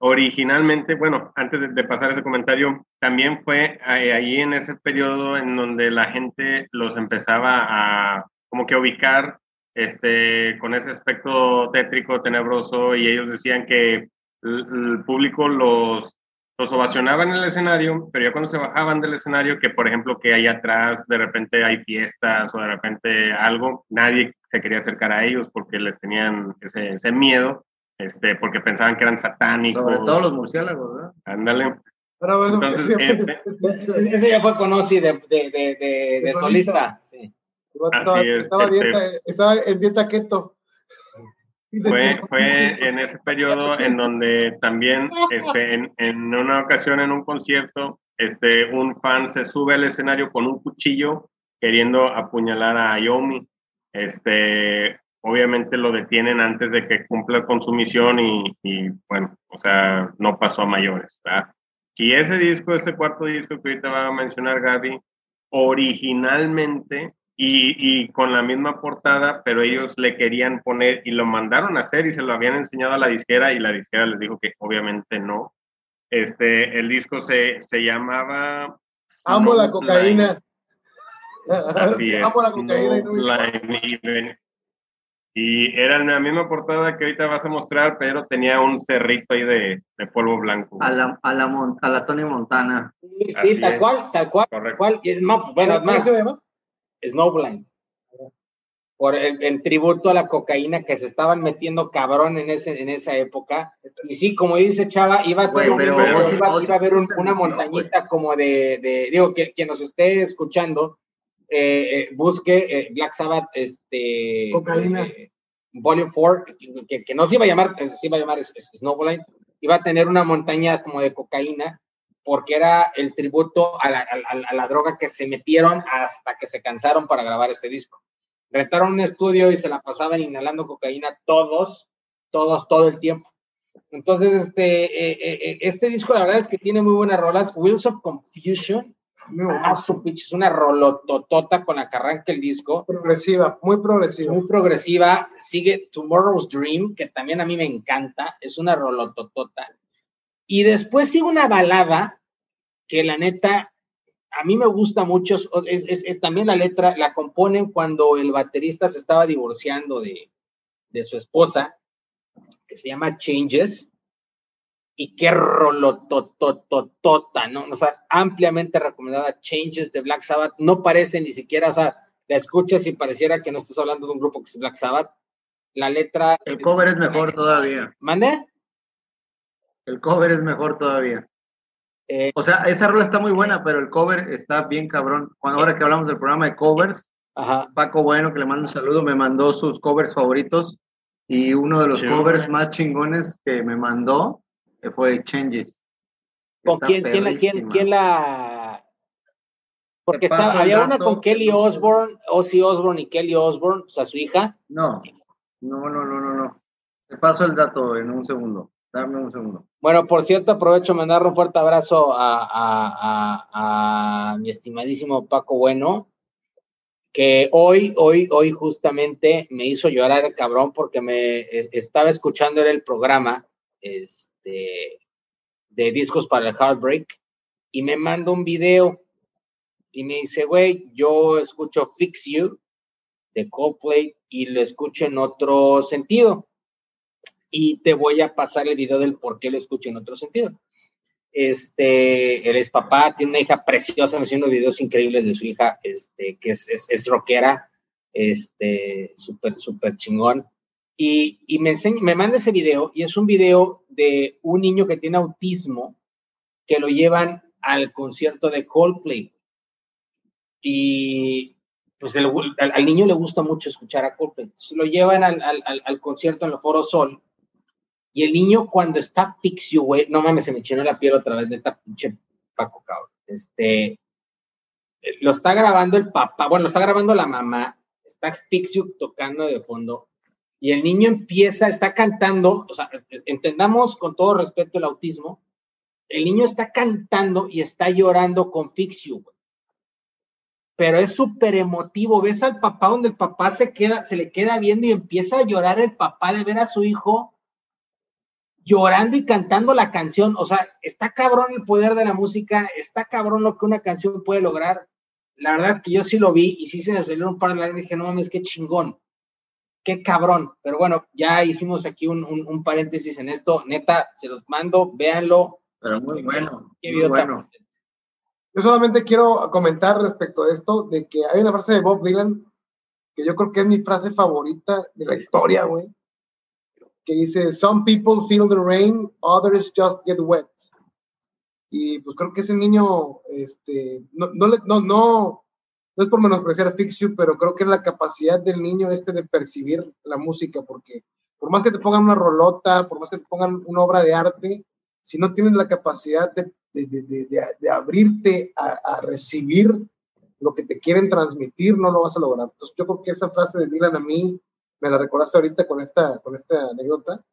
originalmente, bueno, antes de, pasar ese comentario, también fue ahí en ese periodo en donde la gente los empezaba a como que ubicar este, con ese aspecto tétrico, tenebroso, y ellos decían que el, público los, los ovacionaba en el escenario, pero ya cuando se bajaban del escenario, que por ejemplo que ahí atrás de repente hay fiestas o de repente algo, nadie se quería acercar a ellos porque les tenían ese, ese miedo, este, porque pensaban que eran satánicos. Sobre todo los murciélagos, ¿verdad? Ándale. Entonces, este, ese ya fue con de, de, de, de solista. Sí. Estaba, estaba, este, dieta, estaba, en dieta keto. Fue, fue en ese periodo en donde también este, en, en, una ocasión en un concierto, este, un fan se sube al escenario con un cuchillo queriendo apuñalar a Yomi. Este, obviamente lo detienen antes de que cumpla con su misión y, y bueno, o sea, no pasó a mayores. ¿verdad? Y ese disco, ese cuarto disco que ahorita va a mencionar Gaby, originalmente y, con la misma portada, pero ellos le querían poner y lo mandaron a hacer y se lo habían enseñado a la disquera y la disquera les dijo que obviamente no. Este, el disco se, se llamaba... Amo la cocaína. Así es. Amo la cocaína. y era la misma portada que ahorita vas a mostrar, pero tenía un cerrito ahí de, de polvo blanco. A la, a la, a la Tony Montana. Sí, tal cual, tal cual. Correcto. Y es más, bueno, más, se llama? Snowblind. Por el, tributo a la cocaína que se estaban metiendo cabrón en, ese, en esa época. Y sí, como dice Chava, iba a, ser iba, a haber una montañita como de, digo, que quien nos esté escuchando, eh, eh, busque eh, Black Sabbath, este, cocaína. Volume 4, que, que, no se iba a llamar, se iba a llamar Snowblind, iba a tener una montaña como de cocaína porque era el tributo a la, droga que se metieron hasta que se cansaron para grabar este disco. Retaron un estudio y se la pasaban inhalando cocaína todos, todos, todo el tiempo. Entonces, este, eh, eh, eh, este disco la verdad es que tiene muy buenas rolas. Wheels of Confusion, ah, su pitch, es una rolototota con la que arranca el disco. Progresiva, muy progresiva. Muy progresiva. Sigue Tomorrow's Dream, que también a mí me encanta. Es una rolototota. Y después sigue una balada que la neta, a mí me gusta mucho, es, también la letra, la componen cuando el baterista se estaba divorciando de, su esposa, que se llama Changes, y qué rolotototota, ¿no? O sea, ampliamente recomendada Changes de Black Sabbath, no parece ni siquiera, o sea, la escuchas y pareciera que no estás hablando de un grupo que es Black Sabbath. La letra... El cover es mejor todavía. ¿Mande? El cover es mejor todavía. Eh, o sea, esa rola está muy buena, pero el cover está bien cabrón. Cuando ahora que hablamos del programa de covers, Paco Bueno, que le mando un saludo, me mandó sus covers favoritos y uno de los covers más chingones que me mandó fue Changes. ¿Con quién, quién, quién, quién, la, Porque había una con Kelly Osbourne, Ozzy Osbourne y Kelly Osbourne, o sea, su hija. No, no, no, no, no, no. Te paso el dato en un segundo. Dame un segundo. Bueno, por cierto, aprovecho mandar un fuerte abrazo a, a, mi estimadísimo Paco Bueno, que hoy, hoy, hoy justamente me hizo llorar el cabrón porque me e, estaba escuchando el programa este, de discos para el Heartbreak y me manda un video y me dice, güey, yo escucho Fix You de Coldplay y lo escucho en otro sentido y te voy a pasar el video del por qué lo escucho en otro sentido. Este, él es papá, tiene una hija preciosa, me haciendo videos increíbles de su hija, este, que es, es, es rockera, este, súper, súper chingón. Y, y, me enseña, me manda ese video y es un video de un niño que tiene autismo que lo llevan al concierto de Coldplay. Y pues el, al, niño le gusta mucho escuchar a Coldplay. lo llevan al, al, al concierto en el Foro Sol y el niño cuando está fixio, güey, no mames, se me chinó la piel otra vez de esta pinche Paco, cabrón. Este, lo está grabando el papá, bueno, lo está grabando la mamá, está fixio tocando de fondo y el niño empieza, está cantando, o sea, entendamos con todo respeto el autismo, el niño está cantando y está llorando con fixio, güey. Pero es súper emotivo, ves al papá donde el papá se queda, se le queda viendo y empieza a llorar el papá de ver a su hijo llorando y cantando la canción. O sea, está cabrón el poder de la música, está cabrón lo que una canción puede lograr. La verdad es que yo sí lo vi y sí se me salieron un par de lágrimas y dije, no mames, qué chingón, qué cabrón. Pero bueno, ya hicimos aquí un, paréntesis en esto. Neta, se los mando, véanlo. Pero muy bueno. Qué bueno. Yo solamente quiero comentar respecto a esto, de que hay una frase de Bob Dylan que yo creo que es mi frase favorita de la historia, güey que dice, Some people feel the rain, others just get wet. Y pues creo que ese niño, este, no, no, no, no, es por menospreciar a Fixu, pero creo que es la capacidad del niño este de percibir la música, porque por más que te pongan una rolota, por más que te pongan una obra de arte, si no tienes la capacidad de, de, de, de abrirte a, a, recibir lo que te quieren transmitir, no lo vas a lograr. Entonces yo creo que esa frase de Dylan a mí me la recordaste ahorita con esta, con esta anécdota,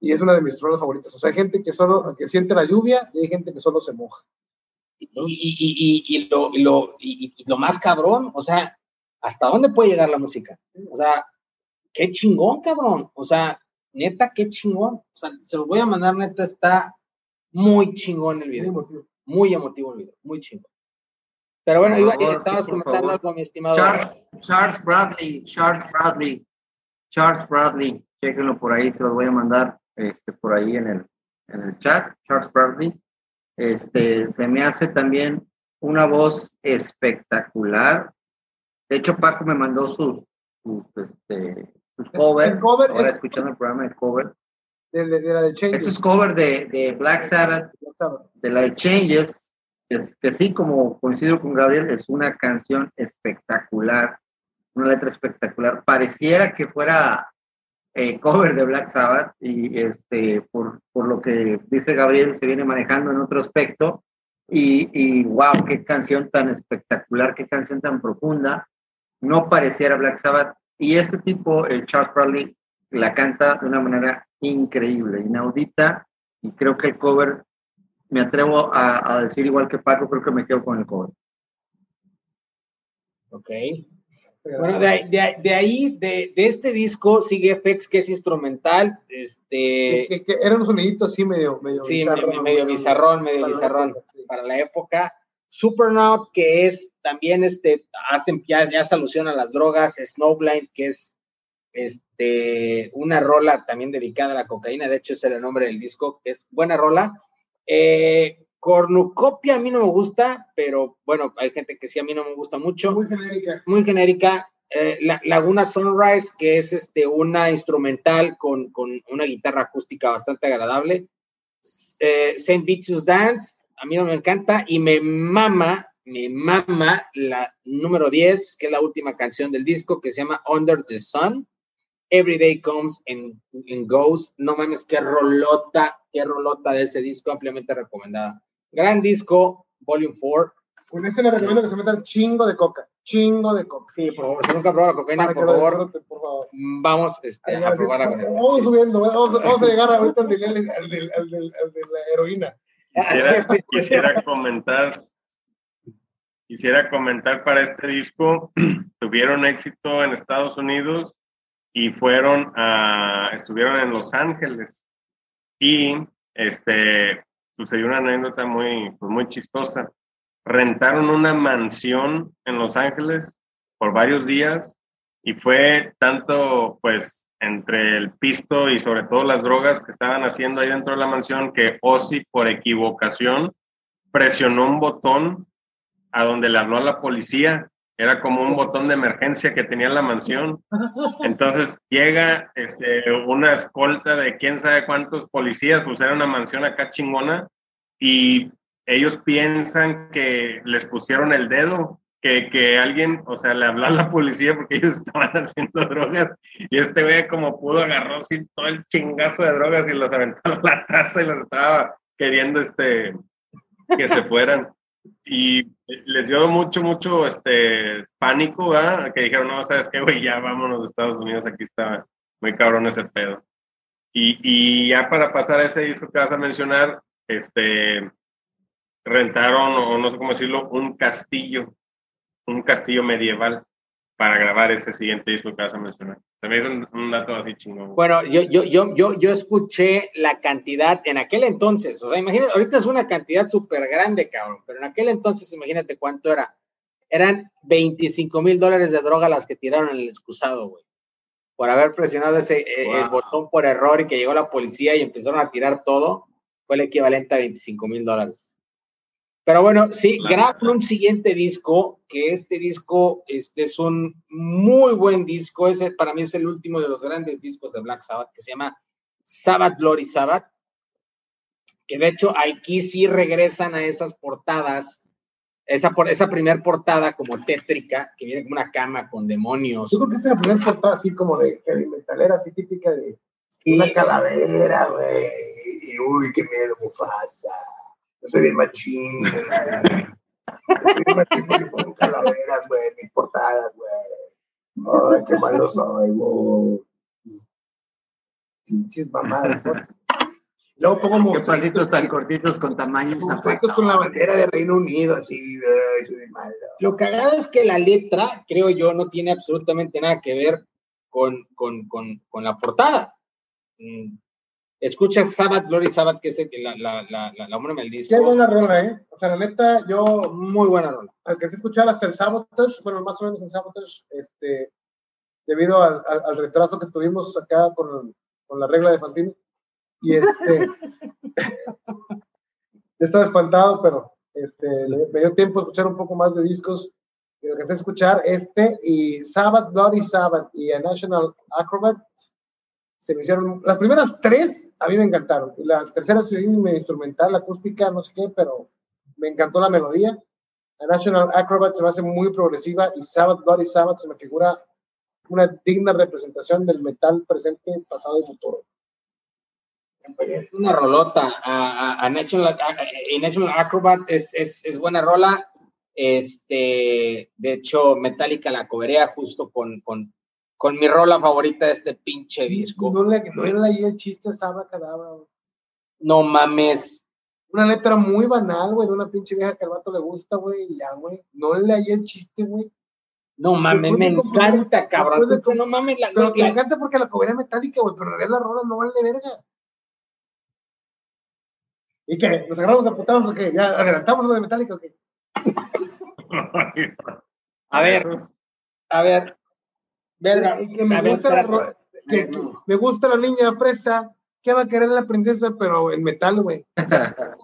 y es una de mis rolas favoritas. O sea, hay gente que solo que siente la lluvia y hay gente que solo se moja. Y, y, y, lo, lo, y, lo más cabrón, o sea, ¿hasta dónde puede llegar la música? O sea, qué chingón, cabrón. O sea, neta, qué chingón. O sea, se los voy a mandar, neta, está muy chingón el video. Muy emotivo, muy emotivo el video, muy chingón. Pero bueno, iba, estabas comentando algo, mi estimado. Charles Bradley, Charles Bradley. Charles Bradley, chequenlo por ahí, se los voy a mandar este, por ahí en el, en el chat, Charles Bradley. Este, se me hace también una voz espectacular. De hecho, Paco me mandó sus, sus, este, sus covers. Es cover, ahora escuchando el programa de cover. De, de, la de Changes. Este es cover de, de Black Sabbath, de la de Changes, que sí, como coincido con Gabriel, es una canción espectacular una letra espectacular. Pareciera que fuera eh, cover de Black Sabbath y este, por, por, lo que dice Gabriel, se viene manejando en otro aspecto. Y, y wow, qué canción tan espectacular, qué canción tan profunda. No pareciera Black Sabbath. Y este tipo, el Charles Bradley, la canta de una manera increíble, inaudita. Y creo que el cover, me atrevo a, a decir igual que Paco, creo que me quedo con el cover. Ok, bueno, de, de, ahí, de, de, este disco, sigue FX, que es instrumental. Este, que, que, era un sonidito así medio, medio sí, bizarrón. medio bizarrón, medio bizarrón para la época. Supernaut, que es también, este, hacen, ya, ya se alusiona a las drogas. Snowblind, que es este, una rola también dedicada a la cocaína. De hecho, ese es el nombre del disco, que es buena rola. Eh, Cornucopia a mí no me gusta, pero bueno, hay gente que sí a mí no me gusta mucho. Muy genérica. Muy genérica. Eh, la, Laguna Sunrise, que es este, una instrumental con, con una guitarra acústica bastante agradable. Eh, Saint Vitus Dance, a mí no me encanta y me mama, me mama la número 10, que es la última canción del disco, que se llama Under the Sun. Every Day Comes and, Goes. No mames, qué rolota, qué rolota de ese disco, ampliamente recomendada. Gran disco, Volume 4. Con este le recomiendo que se metan chingo de coca. Chingo de coca. Sí, por favor, si nunca probado la cocaína, por favor, por favor. vamos este, Ahí, a probarla con Vamos esto. subiendo, vamos, vamos a llegar ahorita al nivel al del- al del- al de la heroína. Quisiera, quisiera comentar, quisiera comentar para este disco, tuvieron éxito en Estados Unidos y fueron a, estuvieron en Los Ángeles y este, sucedió una anécdota muy, pues muy chistosa. Rentaron una mansión en Los Ángeles por varios días y fue tanto, pues, entre el pisto y sobre todo las drogas que estaban haciendo ahí dentro de la mansión que Ozzy, por equivocación, presionó un botón a donde le habló a la policía. Era como un botón de emergencia que tenía la mansión. Entonces llega este, una escolta de quién sabe cuántos policías, pues era una mansión acá chingona, y ellos piensan que les pusieron el dedo, que, que alguien, o sea, le habló a la policía porque ellos estaban haciendo drogas, y este güey como pudo agarró así todo el chingazo de drogas y los aventó a la taza y los estaba queriendo este, que se fueran. Y les dio mucho, mucho este, pánico, ¿verdad? Que dijeron, no, ¿sabes qué, güey? Ya vámonos de Estados Unidos, aquí está muy cabrón ese pedo. Y, y ya para pasar a ese disco que vas a mencionar, este, rentaron, o no sé cómo decirlo, un castillo, un castillo medieval para grabar este siguiente disco que vas a mencionar. Me hizo un, un dato así chingón. Bueno, yo, yo, yo, yo, yo escuché la cantidad en aquel entonces, o sea, imagínate, ahorita es una cantidad súper grande, cabrón, pero en aquel entonces, imagínate cuánto era. Eran 25 mil dólares de droga las que tiraron en el excusado, güey. Por haber presionado ese eh, el botón por error y que llegó la policía y empezaron a tirar todo, fue el equivalente a 25 mil dólares. Pero bueno, sí, Claro. graban un siguiente disco, que este disco este es un muy buen disco, ese para mí es el último de los grandes discos de Black Sabbath, que se llama Sabbath Glory Sabbath, que de hecho aquí sí regresan a esas portadas, esa, por, esa primer portada como tétrica, que viene como una cama con demonios. Yo creo que es la primera portada así como de heavy metalera, así típica de una calavera, güey. Y uy, qué miedo, Mufasa. Yo soy bien machín. güey. Yo soy bien machín porque pongo calaveras, güey, en mis portadas, güey. Ay, qué malo soy, güey. Pinches mamadas, güey. Luego pongo pasitos tan cortitos con tamaños monstruitos con la bandera de Reino Unido, así, ay, soy bien malo. Lo cagado es que la letra, creo yo, no tiene absolutamente nada que ver con, con, con, con la portada. Escuchas Sabbath, Glory Sabbath, que es el que la, la, la, la, homónima del disco. Qué buena rola, ¿eh? O sea, la neta, yo Muy buena rola. alcancé a escuchar hasta el Sabotage, bueno, más o menos el Sabotage, este, debido al, al- al retraso que tuvimos acá con, con la regla de Fantino. Y este, estaba espantado, pero este, me dio tiempo a escuchar un poco más de discos. Y alcancé a escuchar este y Sabbath, Bloody Sabbath y a National Acrobat. Se me hicieron, las primeras tres a mí me encantaron. La tercera me instrumental, acústica, no sé qué, pero me encantó la melodía. La National Acrobat se me hace muy progresiva y Sabbath, Bloody Sabbath se me figura una digna representación del metal presente, pasado y futuro. Es una rolota. A, a- a National, a- a- Acrobat es, es, buena rola. Este, de hecho, Metallica la coberea justo con, con mi rola favorita de este pinche disco. No le, no leí el chiste a Sabra Cadabra, güey. No mames. Una letra muy banal, güey, de una pinche vieja que al vato le gusta, güey, y ya, güey. No le leí el chiste, güey. No mames, me encanta, cabrón. de No mames, la, Pero la- me encanta porque la cobería metálica, güey, pero en realidad la rola no vale verga. ¿Y qué? ¿Nos agarramos a putados o qué? ¿Ya adelantamos lo de metálica o qué? A ver, a ver. Verga, que me ver, gusta la que- me gusta la niña fresa. ¿Qué va a querer la princesa? Pero en metal, güey.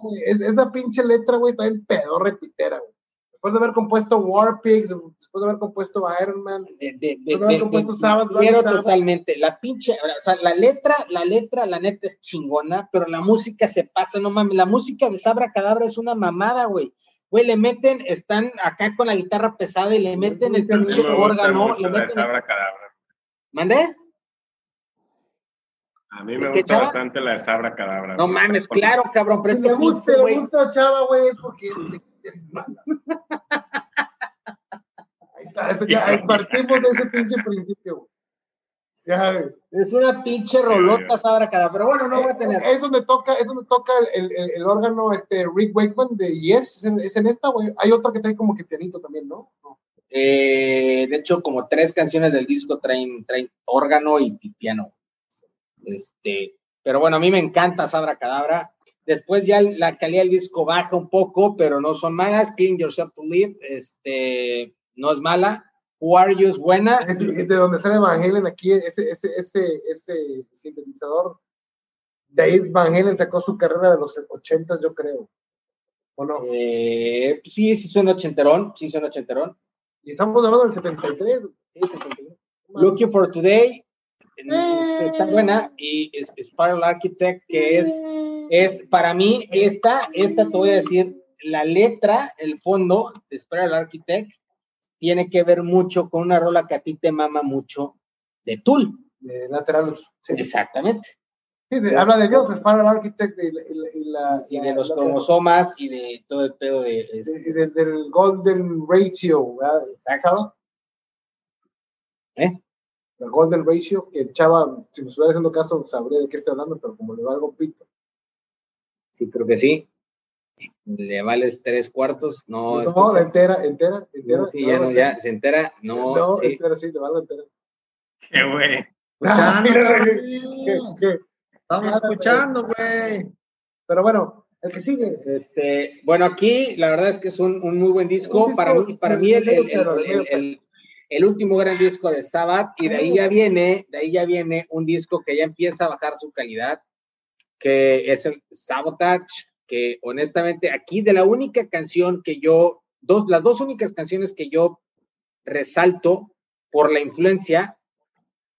Güey, es- esa pinche letra, güey, está en pedo repitera, güey. Después de haber compuesto War Pigs, después de haber compuesto Iron Man, de, de, de, no compuesto Sabbath, quiero totalmente. La pinche, o sea, la letra, la letra, la neta es chingona, pero la música se pasa, no mames. La música de Sabra Cadabra es una mamada, güey güey, le meten, están acá con la guitarra pesada y le meten el pinche órgano. Le meten... ¿Mandé? A mí me gusta bastante la de Sabra Cadabra. No mames, claro, cabrón, pero este gusta, güey. gusta Chava, güey, es porque... Ahí está, partimos de ese pinche principio, güey. Ya, es una pinche rolota cada pero bueno, no voy a tener. Es donde toca, es donde toca el, el, el órgano este Rick Wakeman de Yes, es en, es en esta, güey. Hay otra que trae como que pianito también, ¿no? Eh, de hecho, como tres canciones del disco traen, traen órgano y, piano. Este, pero bueno, a mí me encanta Sabra Cadabra. Después ya la calidad del disco baja un poco, pero no son malas. Clean Yourself to Live, este, no es mala. Who Are You es buena. Es, de donde sale Van Halen aquí, ese, ese, ese, ese sintetizador. Dave Van Halen sacó su carrera de los 80, yo creo. ¿O no? Eh, sí, sí suena ochenterón, sí suena ochenterón. Y estamos hablando del 73. Sí, 73. Looking for Today, está buena, y Spiral Architect, que es, es para mí, esta, esta te voy a decir, la letra, el fondo de Spiral Architect, tiene que ver mucho con una rola que a ti te mama mucho de Tool. De Lateralus. Exactamente. Sí, habla de Dios, Spiral Architect y, la, y de los cromosomas y de todo el pedo de, este del Golden Ratio, ¿verdad? ¿Eh? El Golden Ratio, que Chava, si me estuviera haciendo caso, sabría de qué estoy hablando, pero como le va algo pito. Sí, creo que sí. Le vales tres cuartos, no. No, la entera, entera, entera. sí, ya no, ya, se entera, no. No, sí. entera, sí, le vale entera. Qué güey. Ah, Estamos escuchando, güey. Pero bueno, el que sigue. Este, bueno, aquí la verdad es que es un, un muy buen disco. para mí, para mí el, el, el, último gran disco de Stabat, y de ahí ya viene, de ahí ya viene un disco que ya empieza a bajar su calidad, que es el Sabotage, que honestamente aquí de la única canción que yo, dos, las dos únicas canciones que yo resalto por la influencia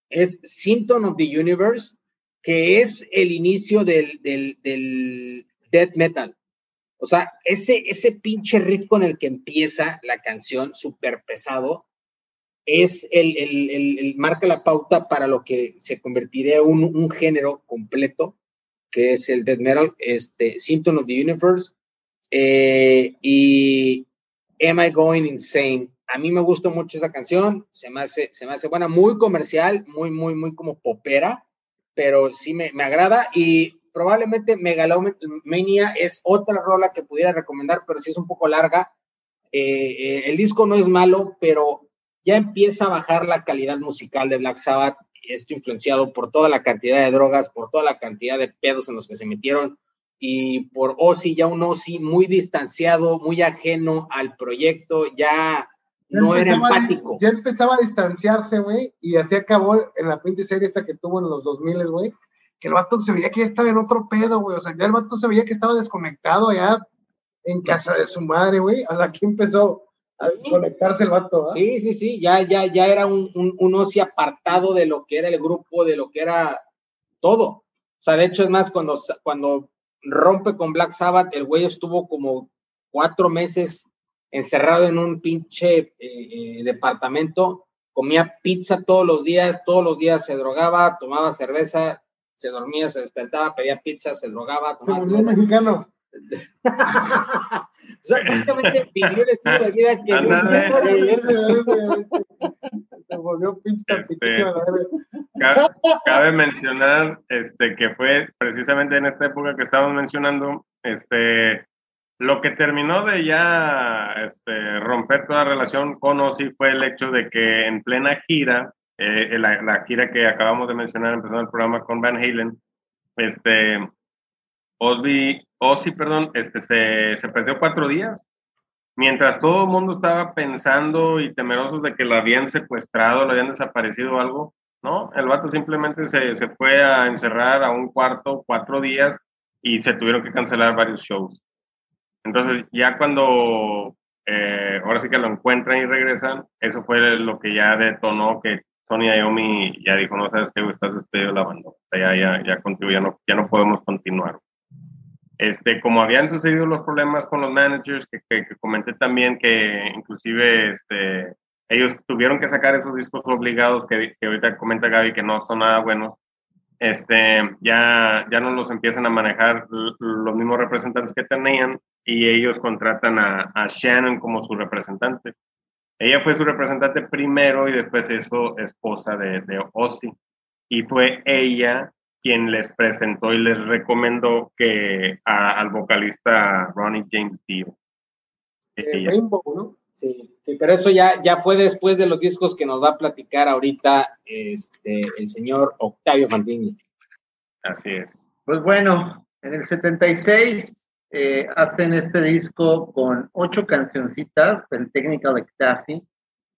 es Symptom of the Universe, que es el inicio del, del, del death metal. O sea, ese, ese pinche riff con el que empieza la canción, súper pesado, es el, el, el, marca la pauta para lo que se convertiría en un, un género completo que es el death metal, este, Symptom of the Universe, eh, y Am I Going Insane. A mí me gusta mucho esa canción, se me hace, se me hace buena, muy comercial, muy, muy, muy como popera, pero sí me, me agrada y probablemente Megalomania es otra rola que pudiera recomendar, pero sí es un poco larga. Eh, eh, el disco no es malo, pero ya empieza a bajar la calidad musical de Black Sabbath esto influenciado por toda la cantidad de drogas, por toda la cantidad de pedos en los que se metieron y por Ozzy, ya un Ozzy muy distanciado, muy ajeno al proyecto, ya, no era empático. Ya empezaba a distanciarse, güey, y así acabó en la pinche serie esta que tuvo en los 2000, güey, que el vato se veía que ya estaba en otro pedo, güey, o sea, ya el vato se veía que estaba desconectado ya en casa de su madre, güey, a la que empezó a desconectarse el vato. Sí, sí, sí, ya, ya, ya era un, un, ocio apartado de lo que era el grupo, de lo que era todo. O sea, de hecho, es más, cuando, cuando rompe con Black Sabbath, el güey estuvo como cuatro meses encerrado en un pinche eh, eh, departamento, comía pizza todos los días, todos los días se drogaba, tomaba cerveza, se dormía, se despertaba, pedía pizza, se drogaba, tomaba se mexicano. O sea, prácticamente vivió el estilo de vida que Se volvió pinche este, cabe, cabe mencionar este, que fue precisamente en esta época que estábamos mencionando, este, lo que terminó de ya este, romper toda relación con Ozzy fue el hecho de que en plena gira, eh, la, la, gira que acabamos de mencionar empezando el programa con Van Halen, este, Ozzy, Ozzy perdón, este, se, se perdió cuatro días. Mientras todo el mundo estaba pensando y temerosos de que lo habían secuestrado, lo habían desaparecido o algo, ¿no? El vato simplemente se, se fue a encerrar a un cuarto cuatro días y se tuvieron que cancelar varios shows. Entonces, ya cuando eh, ahora sí que lo encuentran y regresan, eso fue lo que ya detonó que Tony Iommi ya dijo, no sabes qué, estás despedido de la banda, ya, ya, ya ya no, ya no podemos continuar. Este, como habían sucedido los problemas con los managers, que, que, comenté también que inclusive este, ellos tuvieron que sacar esos discos obligados que, que, ahorita comenta Gaby que no son nada buenos, este, ya, ya no los empiezan a manejar los mismos representantes que tenían y ellos contratan a, a Shannon como su representante. Ella fue su representante primero y después eso esposa de, de Ozzy. Y fue ella quien les presentó y les recomendó que al vocalista Ronnie James Dio. Rainbow, ¿no? Sí, pero eso ya, ya fue después de los discos que nos va a platicar ahorita este, el señor Octavio Maldini. Así es. Pues bueno, en el 76 eh, hacen este disco con ocho cancioncitas, el Technical Ecstasy,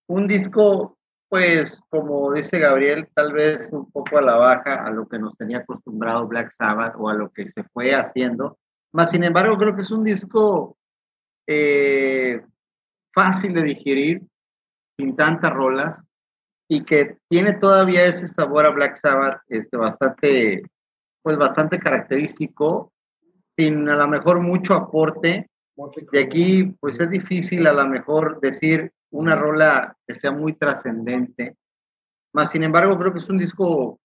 un disco, pues, como dice Gabriel, tal vez un poco a la baja a lo que nos tenía acostumbrado Black Sabbath o a lo que se fue haciendo. Más sin embargo, creo que es un disco eh, fácil de digerir, sin tantas rolas, y que tiene todavía ese sabor a Black Sabbath este, bastante, pues bastante característico, sin a lo mejor mucho aporte. De aquí, pues es difícil a lo mejor decir una rola que sea muy trascendente. Más sin embargo, creo que es un disco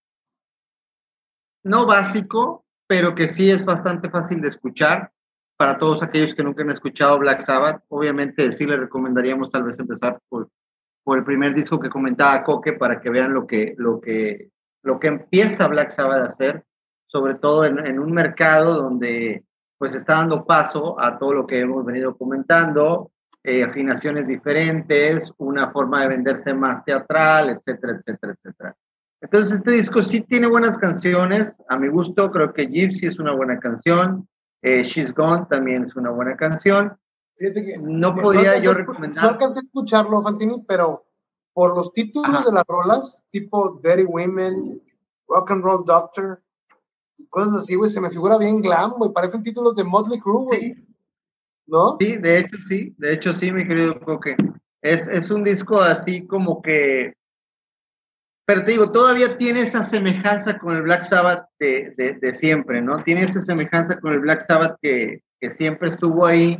no básico, pero que sí es bastante fácil de escuchar para todos aquellos que nunca han escuchado Black Sabbath, obviamente sí les recomendaríamos tal vez empezar por, por el primer disco que comentaba Coque para que vean lo que, lo que, lo que empieza Black Sabbath a hacer, sobre todo en, en un mercado donde pues está dando paso a todo lo que hemos venido comentando, eh, afinaciones diferentes, una forma de venderse más teatral, etcétera, etcétera, etcétera. Entonces este disco sí tiene buenas canciones, a mi gusto creo que Gypsy es una buena canción, eh, She's Gone también es una buena canción. no podría yo recomendar. No alcancé a escucharlo, Fantini, pero por los títulos de las rolas, tipo Dirty Women, Rock and Roll Doctor, cosas así, güey, se me figura bien glam, güey. Parecen títulos de Motley Crue, güey. ¿No? Sí, de hecho sí, de hecho sí, mi querido Coque. Es, es un disco así como que pero te digo, todavía tiene esa semejanza con el Black Sabbath de, de, siempre, ¿no? Tiene esa semejanza con el Black Sabbath que, que, siempre estuvo ahí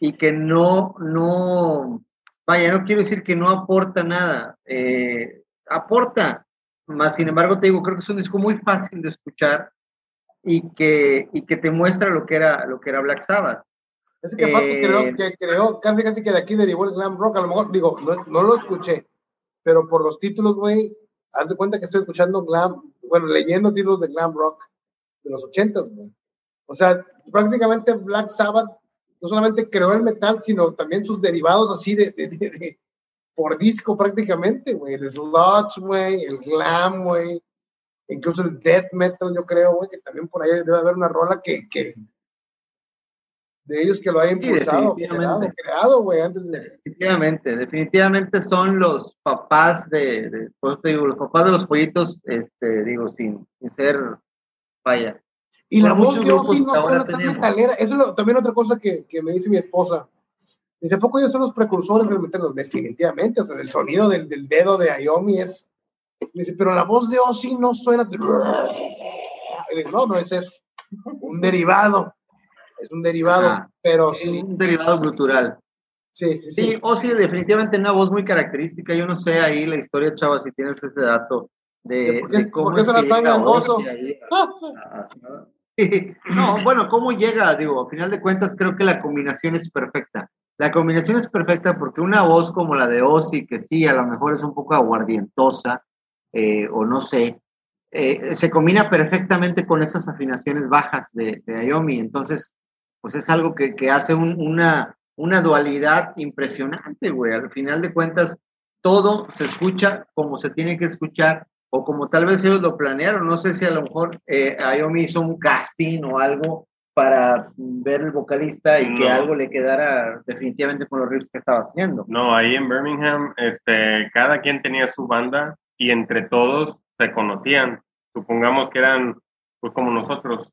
y que no, no, vaya, no quiero decir que no aporta nada, eh, aporta, más sin embargo te digo, creo que es un disco muy fácil de escuchar y que, y que te muestra lo que era, lo que era Black Sabbath. Es que, eh, que creo, que creo, casi casi que de aquí derivó el glam rock, a lo mejor, digo, no, no lo escuché, pero por los títulos, güey, haz de cuenta que estoy escuchando glam, bueno, leyendo títulos de glam rock de los ochentas, güey. O sea, prácticamente Black Sabbath no solamente creó el metal, sino también sus derivados así de, de, por disco prácticamente, güey. El sludge, güey, el glam, güey. Incluso el death metal, yo creo, güey, que también por ahí debe haber una rola que, que, de ellos que lo hayan impulsado, creado, güey, antes de... Definitivamente, definitivamente son los papás de, de pues te digo, los papás de los pollitos, este, digo, sin, ser vaya. Y la voz de Ozzy no suena tan metalera, eso es también otra cosa que, que, me dice mi esposa. Dice, ¿a poco ellos son los precursores del metal? Definitivamente, o sea, el sonido del, del dedo de Ayomi es... dice, pero la voz de Ozzy no suena... no, no, ese es un derivado es un derivado, pero sí. Un derivado cultural. Sí, sí, sí. Sí, o sí, definitivamente una voz muy característica. Yo no sé ahí la historia, chava, si tienes ese dato de, ¿Por qué, cómo ¿por tan gangoso? no, bueno, ¿cómo llega? Digo, a final de cuentas creo que la combinación es perfecta. La combinación es perfecta porque una voz como la de Ozzy, que sí, a lo mejor es un poco aguardientosa, eh, o no sé, eh, se combina perfectamente con esas afinaciones bajas de, de Ayomi. Entonces, pues es algo que, que hace una, una dualidad impresionante, güey. Al final de cuentas, todo se escucha como se tiene que escuchar o como tal vez ellos lo planearon. No sé si a lo mejor eh, Ayomi hizo un casting o algo para ver el vocalista y que algo le quedara definitivamente con los riffs que estaba haciendo. No, ahí en Birmingham, este, cada quien tenía su banda y entre todos se conocían. Supongamos que eran pues como nosotros,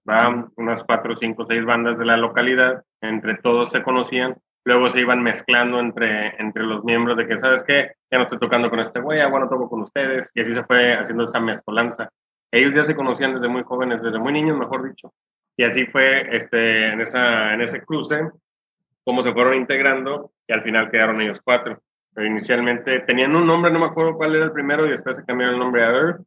unas cuatro, cinco, seis bandas de la localidad, entre todos se conocían, luego se iban mezclando entre, entre los miembros de que, ¿sabes qué? Ya no estoy tocando con este güey, bueno, toco con ustedes, y así se fue haciendo esa mezcolanza. Ellos ya se conocían desde muy jóvenes, desde muy niños, mejor dicho, y así fue este, en, esa, en ese cruce, cómo se fueron integrando, y al final quedaron ellos cuatro. Pero inicialmente tenían un nombre, no me acuerdo cuál era el primero, y después se cambiaron el nombre a Earth,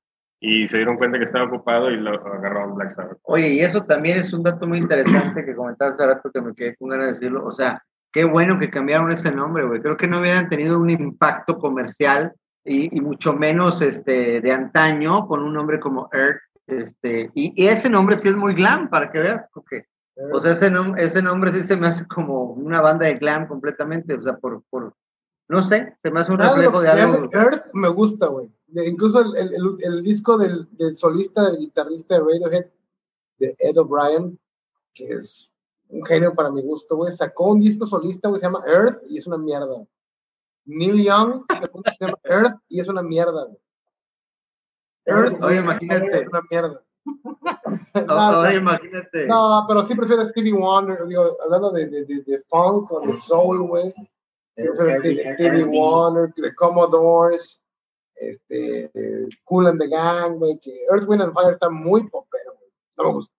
y se dieron cuenta que estaba ocupado y lo agarraron Black Sabbath. Oye, y eso también es un dato muy interesante que comentaste hace rato que me quedé con ganas de decirlo. O sea, qué bueno que cambiaron ese nombre, güey. Creo que no hubieran tenido un impacto comercial y, mucho menos este, de antaño con un nombre como Earth. Este, y, ese nombre sí es muy glam, para que veas, porque, o sea, ese, ese nombre sí se me hace como una banda de glam completamente, o sea, por, por no sé, se me hace un reflejo de, algo. Earth me gusta, güey. Incluso el, el, el, disco del, del, solista, del guitarrista de Radiohead, de Ed O'Brien, que es un genio para mi gusto, güey, sacó un disco solista, güey, se llama Earth y es una mierda. Neil Young se llama Earth y es una mierda, güey. Earth, oye, imagínate. Es una mierda. oye, imagínate. No, pero sí prefiero Stevie Wonder, digo, hablando de, de, de, de funk o de soul, güey. Stevie, Wonder, The Commodores, este, Cool and the Gang, güey, que Earth, Wind and Fire está muy popero, güey. No me gusta.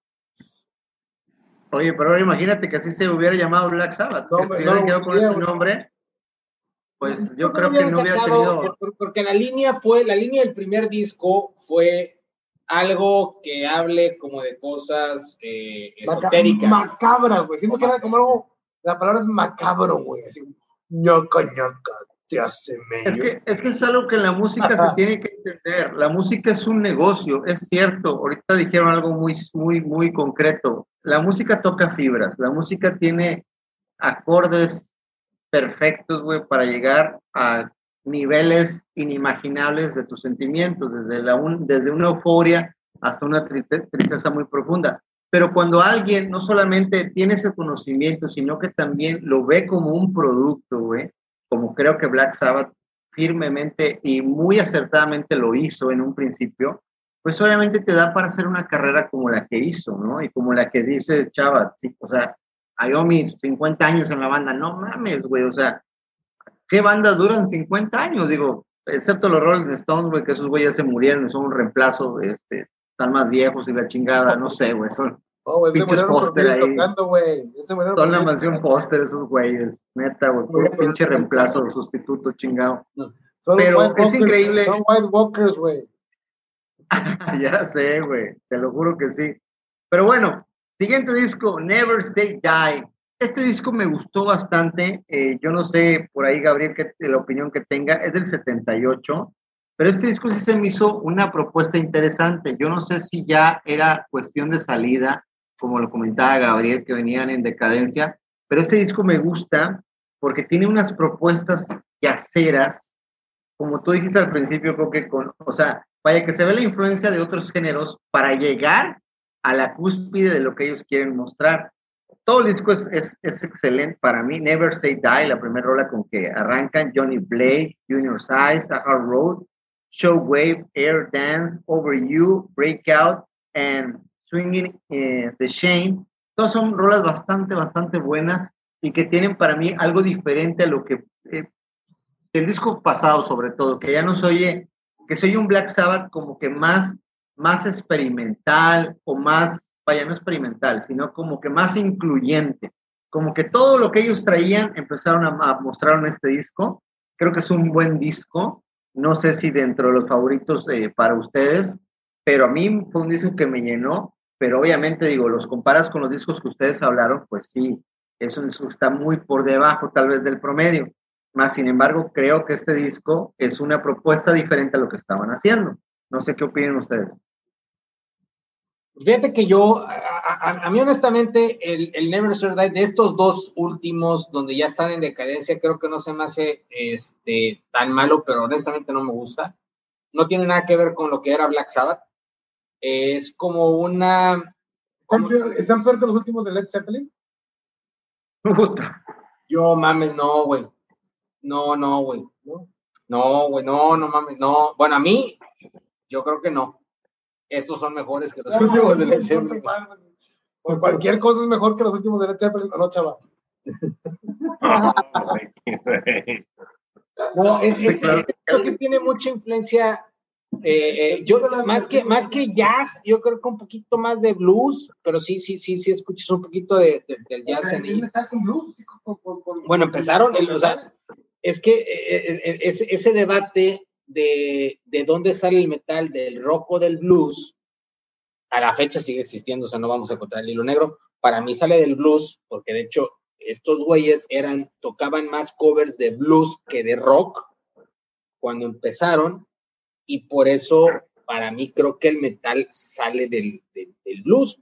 Oye, pero ahora imagínate que así se hubiera llamado Black Sabbath. No, si hubiera quedado con ese nombre, pues yo creo que no hubiera tenido. Porque la línea fue, la línea del primer disco fue algo que hable como de cosas eh, esotéricas. Macabra, güey. Siento que era como algo, la palabra es macabro, güey. Así, ñoca, ñoca, te. Es que, es que es algo que en la música se tiene que entender. La música es un negocio, es cierto. Ahorita dijeron algo muy, muy, muy concreto la música toca fibras, la música tiene acordes perfectos, güey, para llegar a niveles inimaginables de tus sentimientos, desde, la desde una euforia hasta una tristeza muy profunda. Pero cuando alguien no solamente tiene ese conocimiento, sino que también lo ve como un producto, güey, como creo que Black Sabbath firmemente y muy acertadamente lo hizo en un principio, pues obviamente te da para hacer una carrera como la que hizo, ¿no? Y como la que dice Chava, o sea, Ayomi, 50 años en la banda, no mames, güey, o sea, ¿qué bandas duran 50 años? Digo, excepto los Rolling Stones, güey, que esos güeyes se murieron, son un reemplazo, este, están más viejos y la chingada, no sé, güey, son oh, pinches póster ahí. son la mansión póster esos güeyes, neta, güey, pinche reemplazo, sustituto chingado. Pero es increíble. Son White Walkers, güey. ya sé, güey, te lo juro que sí. Pero bueno, siguiente disco, Never Say Die. Este disco me gustó bastante. Eh, yo no sé por ahí, Gabriel, que, la opinión que tenga. Es del 78. Pero este disco sí se me hizo una propuesta interesante. Yo no sé si ya era cuestión de salida, como lo comentaba Gabriel, que venían en decadencia. Pero este disco me gusta porque tiene unas propuestas yaceras, como tú dijiste al principio, creo que con, o sea, vaya que se ve la influencia de otros géneros para llegar a la cúspide de lo que ellos quieren mostrar. Todo el disco es, es, excelente para mí. Never Say Die, la primera rola con que arrancan Johnny Blake, Junior Size, A Hard Road, Show Wave, Air Dance, Over You, Breakout, and Swinging eh, the Shame. Todas son rolas bastante, bastante buenas y que tienen para mí algo diferente a lo que eh, el disco pasado, sobre todo, que ya no se oye que soy un Black Sabbath como que más, más experimental o más, vaya, no experimental, sino como que más incluyente. Como que todo lo que ellos traían empezaron a, mostrar en este disco. Creo que es un buen disco. No sé si dentro de los favoritos eh, para ustedes, pero a mí fue un disco que me llenó. Pero obviamente, digo, los comparas con los discos que ustedes hablaron, pues sí, es un disco está muy por debajo tal vez del promedio más sin embargo, creo que este disco es una propuesta diferente a lo que estaban haciendo. No sé qué opinan ustedes. Fíjate que yo, a, mí honestamente, el, el, Never Survive de estos dos últimos, donde ya están en decadencia, creo que no se me hace este, tan malo, pero honestamente no me gusta. No tiene nada que ver con lo que era Black Sabbath. Es como una... ¿Están peor que los últimos de Led Zeppelin? Puta. Yo mames, no, güey. No, no, güey. No, güey, no, no mames, no. Bueno, a mí, yo creo que no. Estos son mejores que los últimos de Led Zeppelin. Por cualquier cosa es mejor que los últimos de Led Zeppelin, no, chaval? no, es, es, que tiene mucha influencia. Eh, eh, yo más que más que jazz, yo creo que un poquito más de blues, pero sí, sí, sí, sí escuchas un poquito de, del jazz en ahí. Bueno, empezaron, o sea, es que eh, eh, ese, debate de, dónde sale el metal, del rock o del blues, a la fecha sigue existiendo, o sea, no vamos a encontrar el hilo negro. Para mí sale del blues, porque de hecho estos güeyes eran, tocaban más covers de blues que de rock cuando empezaron y por eso para mí creo que el metal sale del, del, blues.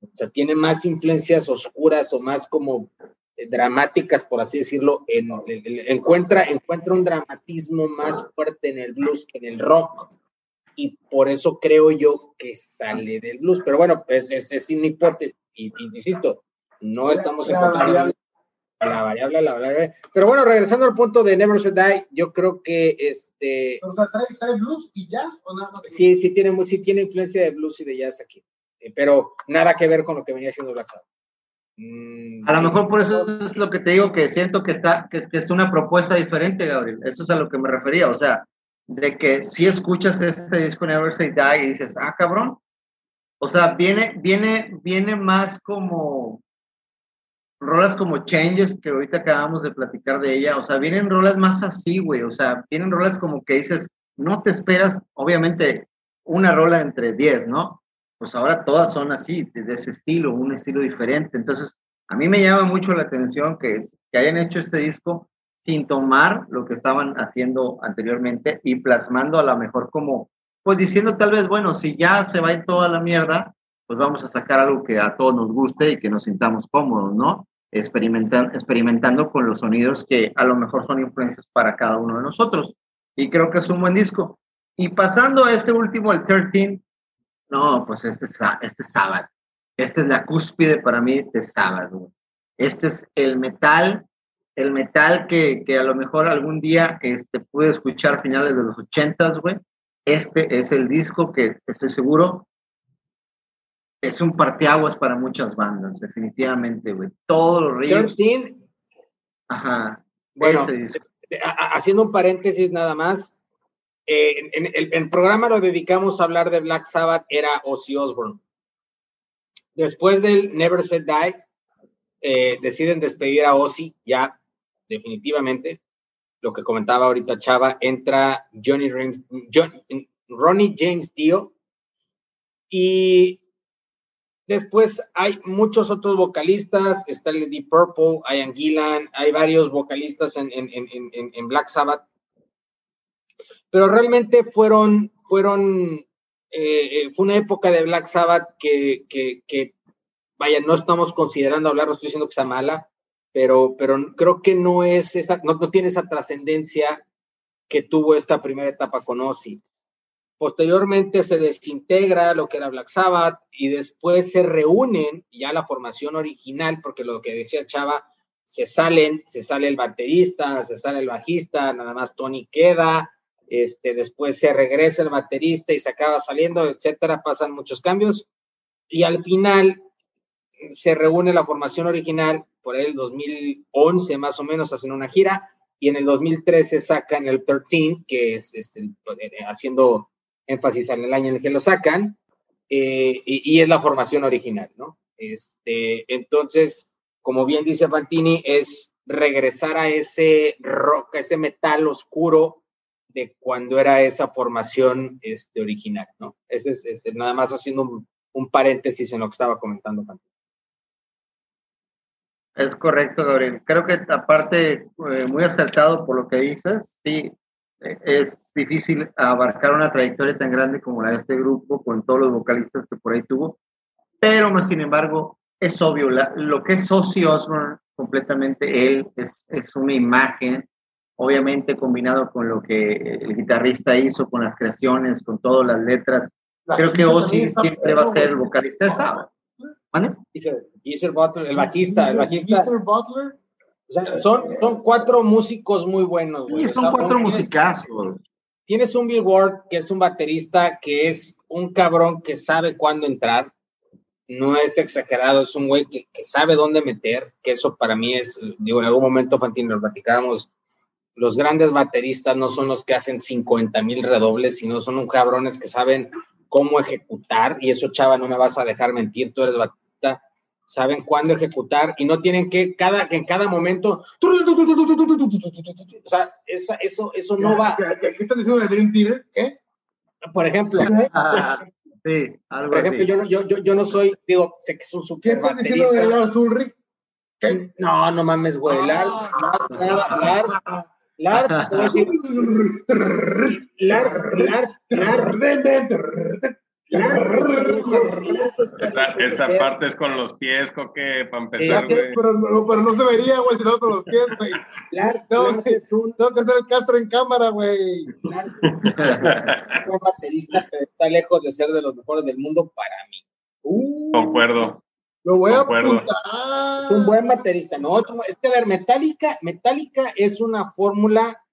O sea, tiene más influencias oscuras o más como eh, dramáticas, por así decirlo, en, encuentra, encuentra un dramatismo más fuerte en el blues que en el rock. Y por eso creo yo que sale del blues. Pero bueno, pues es, es una hipótesis. Y, insisto, no estamos encontrando la variable, la variable. Pero bueno, regresando al punto de Never Should Die, yo creo que este. O sea, ¿trae, blues y jazz o nada más? Sí, sí tiene, sí tiene influencia de blues y de jazz aquí. Eh, pero nada que ver con lo que venía haciendo Black Sabbath. Mm, a lo mejor por eso es lo que te digo, que siento que está, que, que es una propuesta diferente, Gabriel. Eso es a lo que me refería. O sea, de que si escuchas este disco Never Say Die y dices, ah, cabrón. O sea, viene, viene, viene más como rolas como Changes, que ahorita acabamos de platicar de ella, o sea, vienen rolas más así, güey, o sea, vienen rolas como que dices, no te esperas, obviamente, una rola entre 10, ¿no? Pues ahora todas son así, de ese estilo, un estilo diferente. Entonces, a mí me llama mucho la atención que, hayan hecho este disco sin tomar lo que estaban haciendo anteriormente y plasmando a lo mejor como, pues diciendo tal vez, bueno, si ya se va a ir toda la mierda, pues vamos a sacar algo que a todos nos guste y que nos sintamos cómodos, ¿no? Experimentan, experimentando con los sonidos que a lo mejor son influencias para cada uno de nosotros. Y creo que es un buen disco. Y pasando a este último, el 13, no, pues este es, este es sábado. Esta es la cúspide para mí de sábado. Este es el metal, el metal que, que a lo mejor algún día este, pude escuchar finales de los ochentas, güey. Este es el disco que estoy seguro es un parteaguas para muchas bandas, definitivamente, güey. Todos los ríos. 13. Ajá. Bueno, haciendo un paréntesis nada más, eh, en, el, programa lo dedicamos a hablar de Black Sabbath, era Ozzy Osbourne. Después del Never Said Die, eh, deciden despedir a Ozzy, ya, definitivamente. Lo que comentaba ahorita Chava, entra Johnny Ronnie James Dio y Después hay muchos otros vocalistas, está el Deep Purple, Ian Gillan, hay varios vocalistas en, Black Sabbath. Pero realmente fueron, fueron, eh, eh, fue una época de Black Sabbath que, que, vaya, no estamos considerando hablar, no estoy diciendo que sea mala, pero, pero creo que no es esa, no tiene esa trascendencia que tuvo esta primera etapa con Ozzy. Posteriormente se desintegra lo que era Black Sabbath y después se reúnen ya la formación original, porque lo que decía Chava, se salen, se sale el baterista, se sale el bajista, nada más Tony queda, este, después se regresa el baterista y se acaba saliendo, etcétera, pasan muchos cambios. Y al final se reúne la formación original por el 2011 más o menos hacen una gira y en el 2013 sacan el 13 que es este, haciendo énfasis en el año en el que lo sacan, eh, y, es la formación original, ¿no? Este, entonces, como bien dice Fantini, es regresar a ese rock, a ese metal oscuro de cuando era esa formación este, original, ¿no? Ese es, nada más haciendo un, paréntesis en lo que estaba comentando Fantini. Es correcto, Gabriel. Creo que aparte, eh, muy acertado por lo que dices, sí, es difícil abarcar una trayectoria tan grande como la de este grupo, con todos los vocalistas que por ahí tuvo, pero más sin embargo, es obvio, lo que es Ozzy Osbourne, completamente él, es, es una imagen, obviamente combinado con lo que el guitarrista hizo, con las creaciones, con todas las letras. Creo que Ozzy siempre va a ser el vocalista de sábado. ¿Vale? Butler, el bajista, el bajista. Butler o sea, son, son cuatro músicos muy buenos, güey. Sí, son cuatro musicazos. Tienes un Bill Ward, que es un baterista, que es un cabrón que sabe cuándo entrar. No es exagerado, es un güey que, que sabe dónde meter, que eso para mí es, digo, en algún momento, Fantino, lo platicábamos, los grandes bateristas no son los que hacen 50 mil redobles, sino son un cabrones que saben cómo ejecutar, y eso, chava, no me vas a dejar mentir, tú eres baterista saben cuándo ejecutar y no tienen que cada que en cada momento o sea eso eso no va ¿qué están diciendo de Dream Theater? ¿qué? por ejemplo ah, sí, algo por ejemplo yo, yo, yo, yo, no soy digo sé que es un super baterista No, no mames, güey. Lars, Lars, Lars, Lars, Lars, Lars, Lars, Lars, esa, esa parte es con los pies, Coque, para empezar, güey. Pero, no, pero no se vería, güey, si no con los pies, güey. Tengo, que, tengo que hacer el castro en cámara, güey. Un baterista que está lejos de ser de los mejores del mundo para mí. Uh, Concuerdo. Lo voy a apuntar. Es un buen baterista, ¿no? Es que, a ver, Metallica, Metallica es una fórmula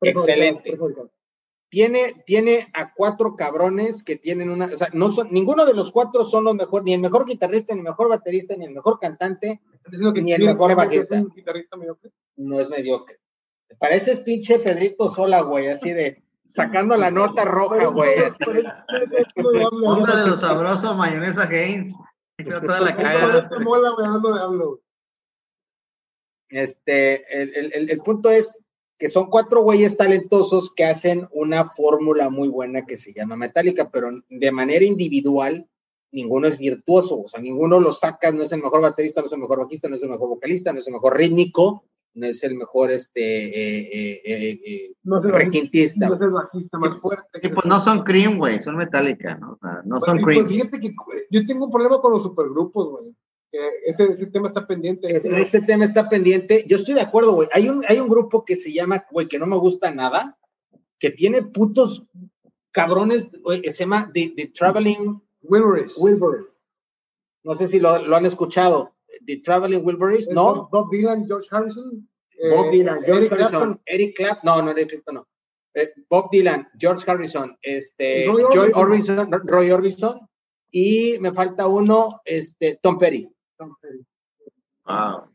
excelente. Tiene, tiene a cuatro cabrones que tienen una, o sea, no son, ninguno de los cuatro son los mejores, ni el mejor guitarrista, ni el mejor baterista, ni el mejor cantante, que Ni el mejor bajista. un guitarrista mediocre. no es mediocre. Pareces pinche Pedrito Sola, güey, así de sacando la nota roja, güey, así. Póngale los sabrosos mayonesa Gaines. Toda la de hablo. Este, el- el- el punto es que son cuatro güeyes talentosos que hacen una fórmula muy buena que se llama Metallica, pero de manera individual, ninguno es virtuoso, o sea, ninguno lo saca, no es el mejor baterista, no es el mejor bajista, no es el mejor vocalista, no es el mejor rítmico, no es el mejor este, eh, eh, eh, eh, No es el bajista, requintista. no es el bajista más fuerte. Y pues no son Cream, güey, son Metallica, ¿no? O sea, no son Pues, Cream. pues, fíjate que yo tengo un problema con los supergrupos, güey. Ese, ese tema está pendiente. Este tema está pendiente. Yo estoy de acuerdo, güey. Hay un, hay un grupo que se llama, güey, que no me gusta nada, que tiene putos cabrones, güey, se llama The, The Traveling Wilburys. Wilburys. No sé si lo, lo han escuchado. The Traveling Wilburys, ¿no? Bob, Dylan, George Harrison. eh, Bob Dylan, George Eric Harrison, Clapton. Eric Clapton, no, no, Eric Clapton, no. Eh, Bob Dylan, George Harrison, este, Roy Orbison. Orbison, Roy Orbison, y me falta uno, este, Tom Petty. Wow.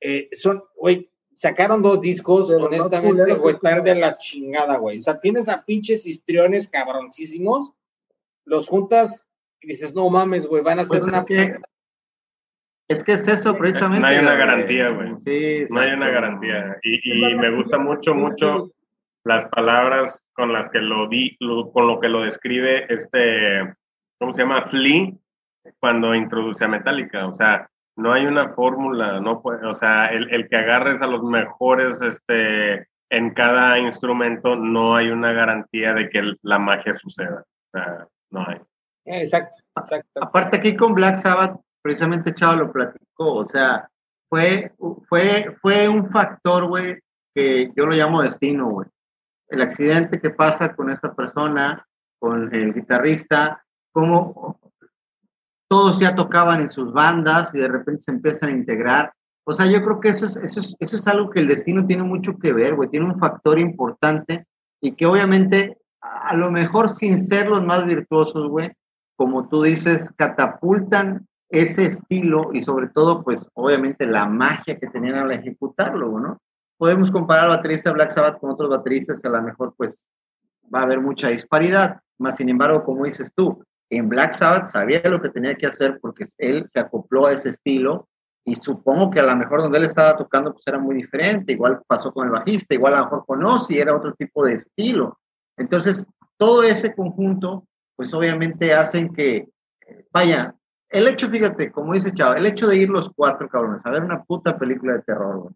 Eh, son, güey, sacaron dos discos, honestamente, güey, están de la chingada, güey. O sea, tienes a pinches histriones cabroncísimos, los juntas y dices, no mames, güey, van a hacer Pues una. es que es que es eso precisamente. No hay una garantía, güey. Sí, No hay una garantía. Y, y me gusta mucho, mucho las palabras con las que lo di, lo- con lo que lo describe este, ¿cómo se llama? Flea, cuando introduce a Metallica. O sea, no hay una fórmula, no puede, o sea, el, el que agarres a los mejores este, en cada instrumento, no hay una garantía de que la magia suceda. O sea, no hay. Exacto, exacto. Aparte aquí con Black Sabbath, precisamente Chavo lo platicó, o sea, fue, fue, fue un factor, güey, que yo lo llamo destino, güey. El accidente que pasa con esta persona, con el guitarrista, cómo todos ya tocaban en sus bandas y de repente se empiezan a integrar. O sea, yo creo que eso es, eso es, eso es algo que el destino tiene mucho que ver, güey, tiene un factor importante y que obviamente, a lo mejor sin ser los más virtuosos, güey, como tú dices, catapultan ese estilo y sobre todo, pues, obviamente la magia que tenían al ejecutarlo, ¿no? Podemos comparar al baterista Black Sabbath con otros bateristas a lo mejor, pues, va a haber mucha disparidad. Más sin embargo, como dices tú, en Black Sabbath sabía lo que tenía que hacer porque él se acopló a ese estilo y supongo que a lo mejor donde él estaba tocando pues era muy diferente, igual pasó con el bajista, igual a lo mejor con Ozzy, era otro tipo de estilo. Entonces, todo ese conjunto, pues obviamente hacen que, vaya, el hecho, fíjate, como dice Chavo, el hecho de ir los cuatro cabrones a ver una puta película de terror, güey,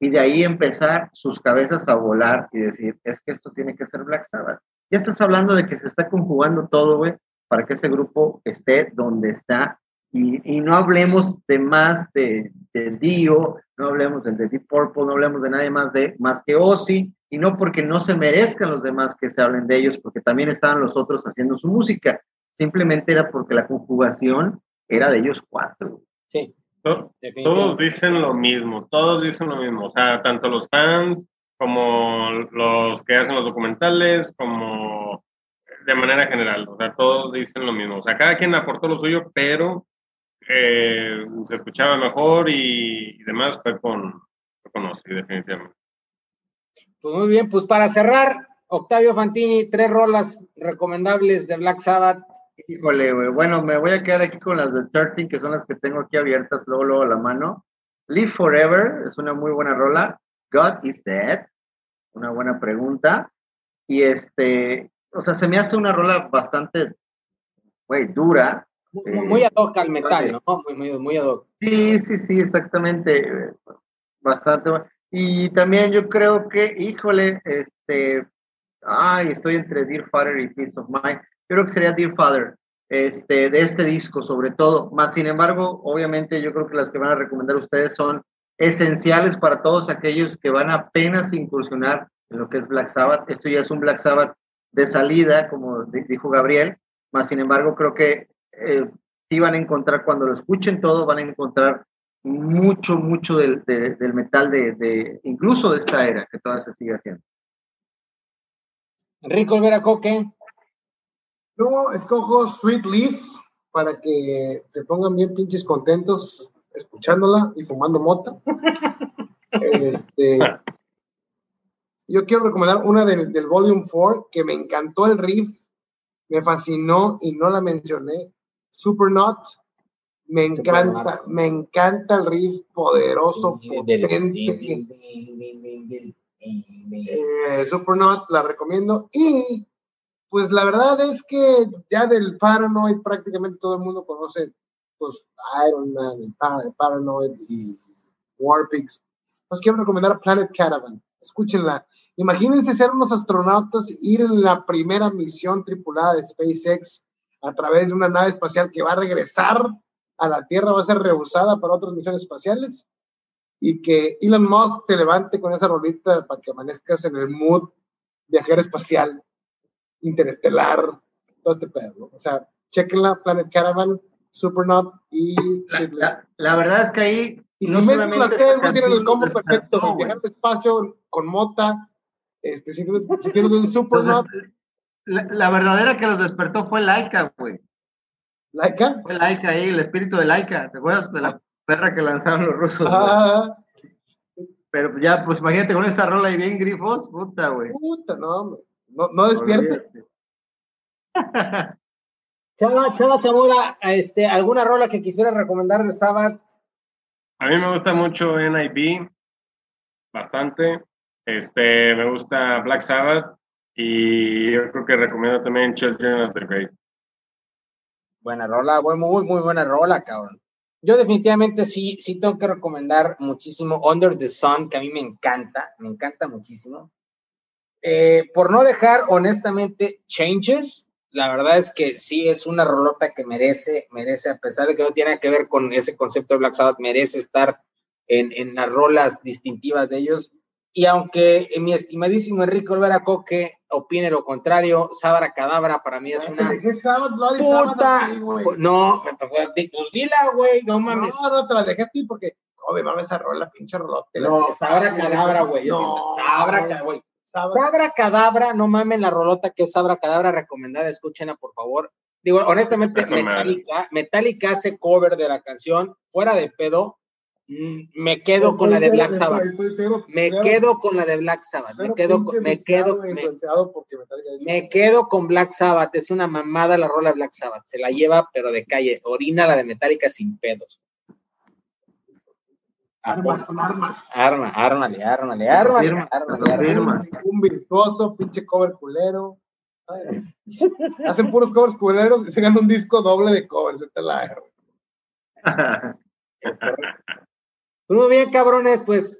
y de ahí empezar sus cabezas a volar y decir, es que esto tiene que ser Black Sabbath. Ya estás hablando de que se está conjugando todo, güey, para que ese grupo esté donde está. Y, y no hablemos de más de, de Dio, no hablemos del de Deep Purple, no hablemos de nadie más, de, más que Ozzy, y no porque no se merezcan los demás que se hablen de ellos, porque también estaban los otros haciendo su música. Simplemente era porque la conjugación era de ellos cuatro. Sí, To- Todos dicen lo mismo, todos dicen lo mismo, o sea, tanto los fans como los que hacen los documentales, como de manera general, o sea, todos dicen lo mismo, o sea, cada quien aportó lo suyo, pero eh, se escuchaba mejor y, y demás fue con, fue con Ozzy, definitivamente. Pues muy bien, pues para cerrar, Octavio Fantini, tres rolas recomendables de Black Sabbath. Híjole, güey. Bueno, me voy a quedar aquí con las de 13, que son las que tengo aquí abiertas, luego, luego a la mano. Live Forever es una muy buena rola. God is Dead, una buena pregunta. Y este, o sea, se me hace una rola bastante, güey, dura, Muy, ad hoc al metal, ¿no? Muy, muy, muy ad hoc. Sí, sí, sí, exactamente. Bastante. Y también yo creo que, híjole, este, ay, estoy entre Dear Father y Peace of Mind. Yo creo que sería Dear Father, este, de este disco sobre todo. Más sin embargo, obviamente yo creo que las que van a recomendar ustedes son esenciales para todos aquellos que van apenas incursionar en lo que es Black Sabbath. Esto ya es un Black Sabbath de salida, como dijo Gabriel, más sin embargo creo que eh, sí van a encontrar, cuando lo escuchen todo, van a encontrar mucho, mucho del, del metal de, de, incluso de esta era, que todavía se sigue haciendo. Enrico Olvera Coque. Yo escojo Sweet Leaf para que se pongan bien pinches contentos escuchándola y fumando mota. este, yo quiero recomendar una del Volume 4 que me encantó el riff, me fascinó y no la mencioné. Supernot. Me encanta, me encanta el riff poderoso, potente. Eh, Supernot, la recomiendo. Y pues la verdad es que ya del Paranoid prácticamente todo el mundo conoce pues Iron Man y Paranoid y Warpix. Os quiero recomendar Planet Caravan. Escúchenla. Imagínense ser unos astronautas, ir en la primera misión tripulada de SpaceX a través de una nave espacial que va a regresar a la Tierra, va a ser rehusada para otras misiones espaciales y que Elon Musk te levante con esa rolita para que amanezcas en el mood viajero espacial, interestelar, todo este pedo, O sea, chequenla, Planet Caravan, Supernaut y... La, verdad es que ahí... Y no si solamente las no tienen el combo perfecto, de viajar al espacio con mota, este, si, si tienes un Supernaut... La, la, verdadera que los despertó fue Laika, güey. ¿Laika? Fue Laika ahí, el espíritu de Laika. ¿Te acuerdas de la perra que lanzaron los rusos? Ah. Pero ya, pues imagínate con esa rola ahí bien grifos, puta, güey. Puta, no, no, no despierte. Chava, Chava Zamora, este, ¿alguna rola que quisiera recomendar de Sabbath? A mí me gusta mucho NIB, bastante. Este, me gusta Black Sabbath y yo creo que recomiendo también Children of the Great. Buena rola, muy, muy buena rola, cabrón. Yo definitivamente sí, sí tengo que recomendar muchísimo Under the Sun, que a mí me encanta, me encanta muchísimo. Eh, por no dejar, honestamente, Changes, la verdad es que sí es una rolota que merece, merece, a pesar de que no tiene que ver con ese concepto de Black Sabbath, merece estar en, en las rolas distintivas de ellos. Y aunque mi estimadísimo Enrique Olvera Coque opine lo contrario, Sabra Cadabra para mí es una puta. No, pues dila, güey, no mames. No, no, te la dejé a ti porque, joder, mames esa rola, pinche rolota. No, Sabra Cadabra, güey. Sabra, güey. Sabra Cadabra, no mames la rolota que es Sabra Cadabra, recomendada, escúchenla, por favor. Digo, honestamente, Metallica, Metallica hace cover de la canción, fuera de pedo, me quedo con la de Black Sabbath. Me quedo con la de Black Sabbath. Me quedo, me quedo, me quedo con Black Sabbath. Es una mamada la rola de Black Sabbath. Se la lleva, pero de calle. Orina la de Metallica sin pedos. Arma, arma, arma, ármale, ármale, ármale, Un virtuoso, pinche cover culero. Hacen puros covers culeros y se ganan un disco doble de covers. Esta la R. Muy bien, cabrones, pues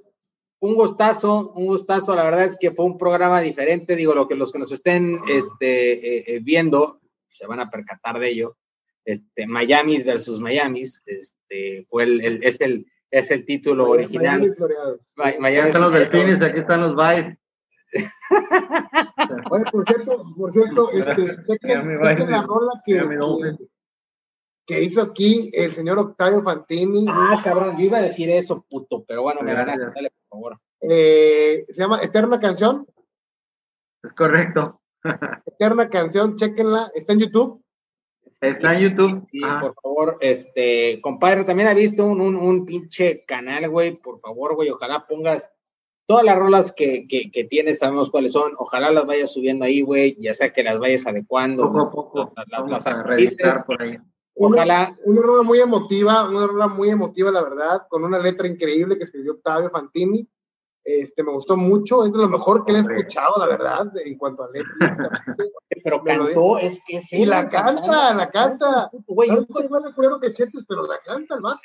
un gustazo, un gustazo. La verdad es que fue un programa diferente. Digo, lo que los que nos estén este, eh, eh, viendo se van a percatar de ello. Este, Miami versus Miami, este, fue el, es el es el título original. Miami, aquí están los delfines, aquí están los Vice. por cierto, por cierto, este, la rola que, que hizo aquí el señor Octavio Fantini. Ah, cabrón, yo iba a decir eso, puto, pero bueno, me ganaste, dale, por favor. Eh, se llama Eterna Canción. Es correcto. Eterna Canción, chequenla, está en YouTube. Está en YouTube. Sí, por favor, este, compadre, también ha visto un, un, un pinche canal, güey, por favor, güey, ojalá pongas todas las rolas que, que, que, tienes, sabemos cuáles son, ojalá las vayas subiendo ahí, güey, ya sea que las vayas adecuando. Poco a poco. Las, las, las por ahí. Ojalá. Una, una muy emotiva, una rola muy emotiva, la verdad, con una letra increíble que escribió Octavio Fantini. Este, me gustó mucho, es de lo mejor que le he escuchado, la verdad, en cuanto a letra. pero cantó, es que sí. Y la canta, la canta. Güey, yo no igual de que Chetes, pero la canta el vato.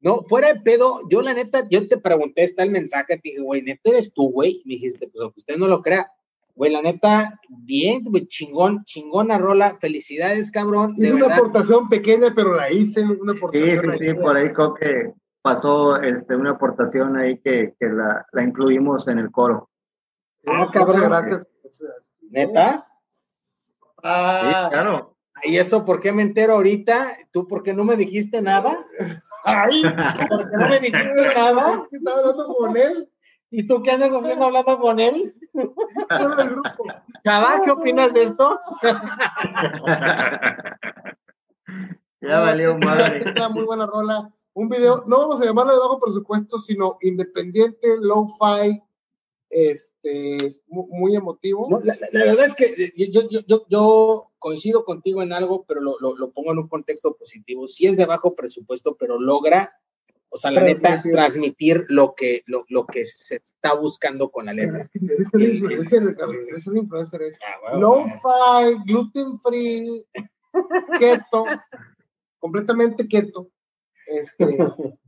No, fuera de pedo, yo la neta, yo te pregunté, está el mensaje, te dije, güey, neta eres tú, güey. Me dijiste, pues aunque usted no lo crea, güey, la neta, bien, güey, chingón, chingona rola, felicidades, cabrón. Hice una aportación pequeña, pero la hice, una aportación. Sí, sí, sí, por ahí creo que pasó este, una aportación ahí que, que la, la, incluimos en el coro. Ah, cabrón. Muchas gracias. ¿Neta? Ah, sí, claro. ¿Y eso por qué me entero ahorita? ¿Tú por qué no me dijiste nada? Ay, ¿por qué no me dijiste nada? Estaba hablando con él. ¿Y tú qué andas haciendo hablando con él? Chava, ¿qué opinas de esto? ya valió madre. Una muy buena rola. Un video, no vamos a llamarlo de bajo presupuesto, sino independiente, low-fi, este, muy, emotivo. la, verdad es que yo, yo, yo, yo, coincido contigo en algo, pero lo, lo, pongo en un contexto positivo. Sí es de bajo presupuesto, pero logra, o sea, la neta, transmitir lo que, lo, lo que se está buscando con la letra. Es el influencer, es low-fi, gluten-free, keto, completamente keto. Este,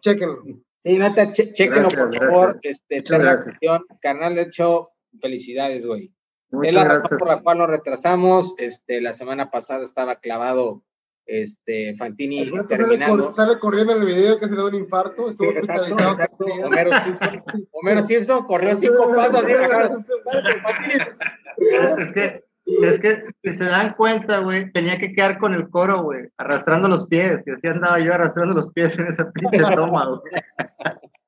chequenlo. Sí, neta, chequenlo, por favor. Este, Carnal, de hecho, felicidades, güey. Es la razón por la cual nos retrasamos. Este, la semana pasada estaba clavado este, Fantini terminando. Sale, corriendo en el video que se le da un infarto. Estuvo Homero, Simpson, Homero Simpson corrió cinco pasos. es que es que, si se dan cuenta, güey, tenía que quedar con el coro, güey, arrastrando los pies. Y así andaba yo arrastrando los pies en esa pinche toma, güey.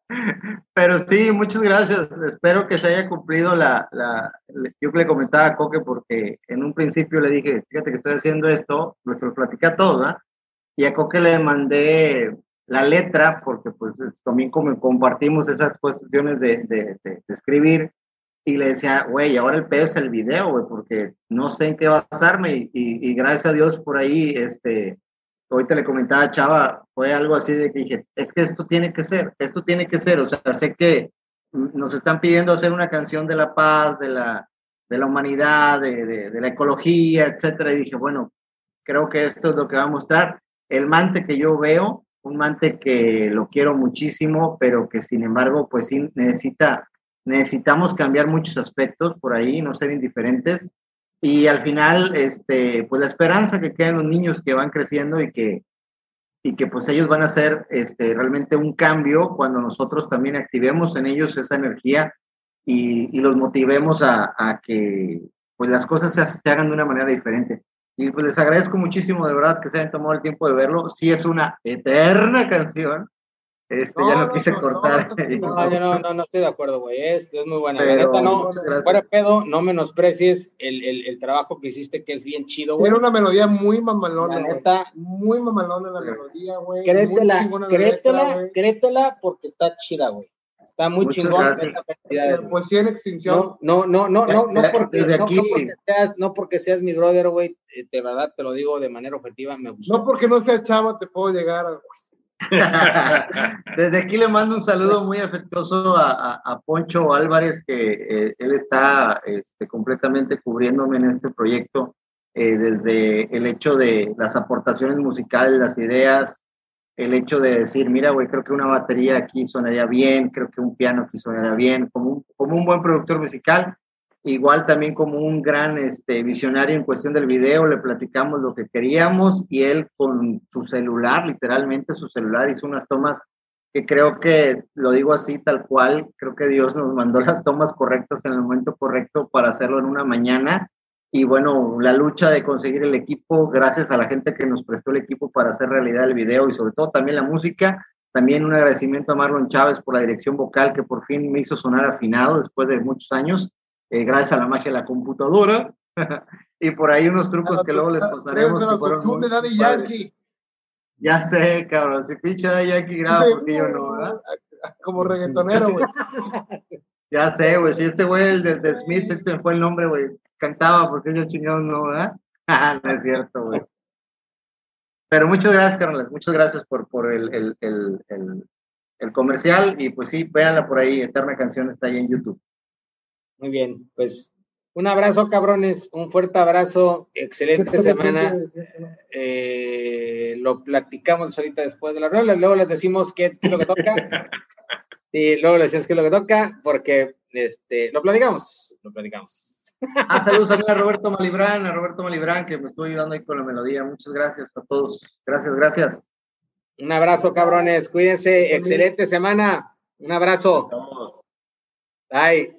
Pero sí, muchas gracias. Espero que se haya cumplido la, la, Yo le comentaba a Coque porque en un principio le dije, fíjate que estoy haciendo esto, pues lo platicé a todos, ¿verdad? Y a Coque le mandé la letra porque pues también como compartimos esas cuestiones de, de, de escribir y le decía, güey, ahora el pedo es el video, güey, porque no sé en qué va a pasarme y, y, gracias a Dios por ahí, este, ahorita le comentaba a Chava, fue algo así de que dije, es que esto tiene que ser, esto tiene que ser, o sea, sé que nos están pidiendo hacer una canción de la paz, de la, de la humanidad, de, de, de la ecología, etcétera, y dije, bueno, creo que esto es lo que va a mostrar. El mante que yo veo, un mante que lo quiero muchísimo, pero que sin embargo, pues sí necesita necesitamos cambiar muchos aspectos por ahí, no ser indiferentes. Y al final, este, pues la esperanza que queda en los niños que van creciendo y que, y que pues ellos van a hacer este, realmente un cambio cuando nosotros también activemos en ellos esa energía y, y los motivemos a, a, que pues las cosas se, se, hagan de una manera diferente. Y pues les agradezco muchísimo de verdad que se hayan tomado el tiempo de verlo. Sí es una eterna canción, este, ya no quise cortar. No, yo no, no, no, estoy de acuerdo, güey. Es, es muy buena. la neta, no, fuera pedo, no menosprecies el, el, el, trabajo que hiciste, que es bien chido, güey. Tiene una melodía muy mamalona, la neta, Muy mamalona la melodía, güey. Créetela, créetela, créetela porque está chida, güey. Está muy Muchas chingón. La poesía en extinción. No, no, no, no, no, porque, no, aquí... no, porque seas, no porque seas mi brother, güey. Eh, de verdad te lo digo de manera objetiva, me gustó. No porque no sea chava te puedo llegar a Desde aquí le mando un saludo muy afectuoso a, Poncho Álvarez, que eh, él está este, completamente cubriéndome en este proyecto, eh, desde el hecho de las aportaciones musicales, las ideas, el hecho de decir, mira, güey, creo que una batería aquí sonaría bien, creo que un piano aquí sonaría bien, como como un buen productor musical, igual también como un gran este, visionario en cuestión del video, le platicamos lo que queríamos y él con su celular, literalmente su celular, hizo unas tomas que creo que, lo digo así tal cual, creo que Dios nos mandó las tomas correctas en el momento correcto para hacerlo en una mañana. Y bueno, la lucha de conseguir el equipo, gracias a la gente que nos prestó el equipo para hacer realidad el video y sobre todo también la música. También un agradecimiento a Marlon Chávez por la dirección vocal que por fin me hizo sonar afinado después de muchos años eh, gracias a la magia de la computadora. y por ahí unos trucos que luego les pasaremos. de Daddy Yankee. Ya sé, cabrón. Si pinche Daddy Yankee graba, porque yo no, ¿verdad? Como reggaetonero, güey. ya sé, güey. Si este güey, el de, de Smith, ese fue el nombre, güey. Cantaba, porque yo chingado no, ¿verdad? no es cierto, güey. Pero muchas gracias, Carlos. Muchas gracias por, por el, el, el, comercial y pues sí, véanla por ahí, Eterna Canción está ahí en YouTube. Muy bien, pues un abrazo, cabrones, un fuerte abrazo, excelente semana. Eh, lo platicamos ahorita después de la rueda, luego les decimos qué, es lo que toca. y luego les decimos qué es lo que toca, porque este, lo platicamos, lo platicamos. Ah, saludos a Roberto Malibrán, a Roberto Malibrán, que me estuvo ayudando ahí con la melodía. Muchas gracias a todos. Gracias, gracias. Un abrazo, cabrones. Cuídense. Excelente semana. Un abrazo. Bye.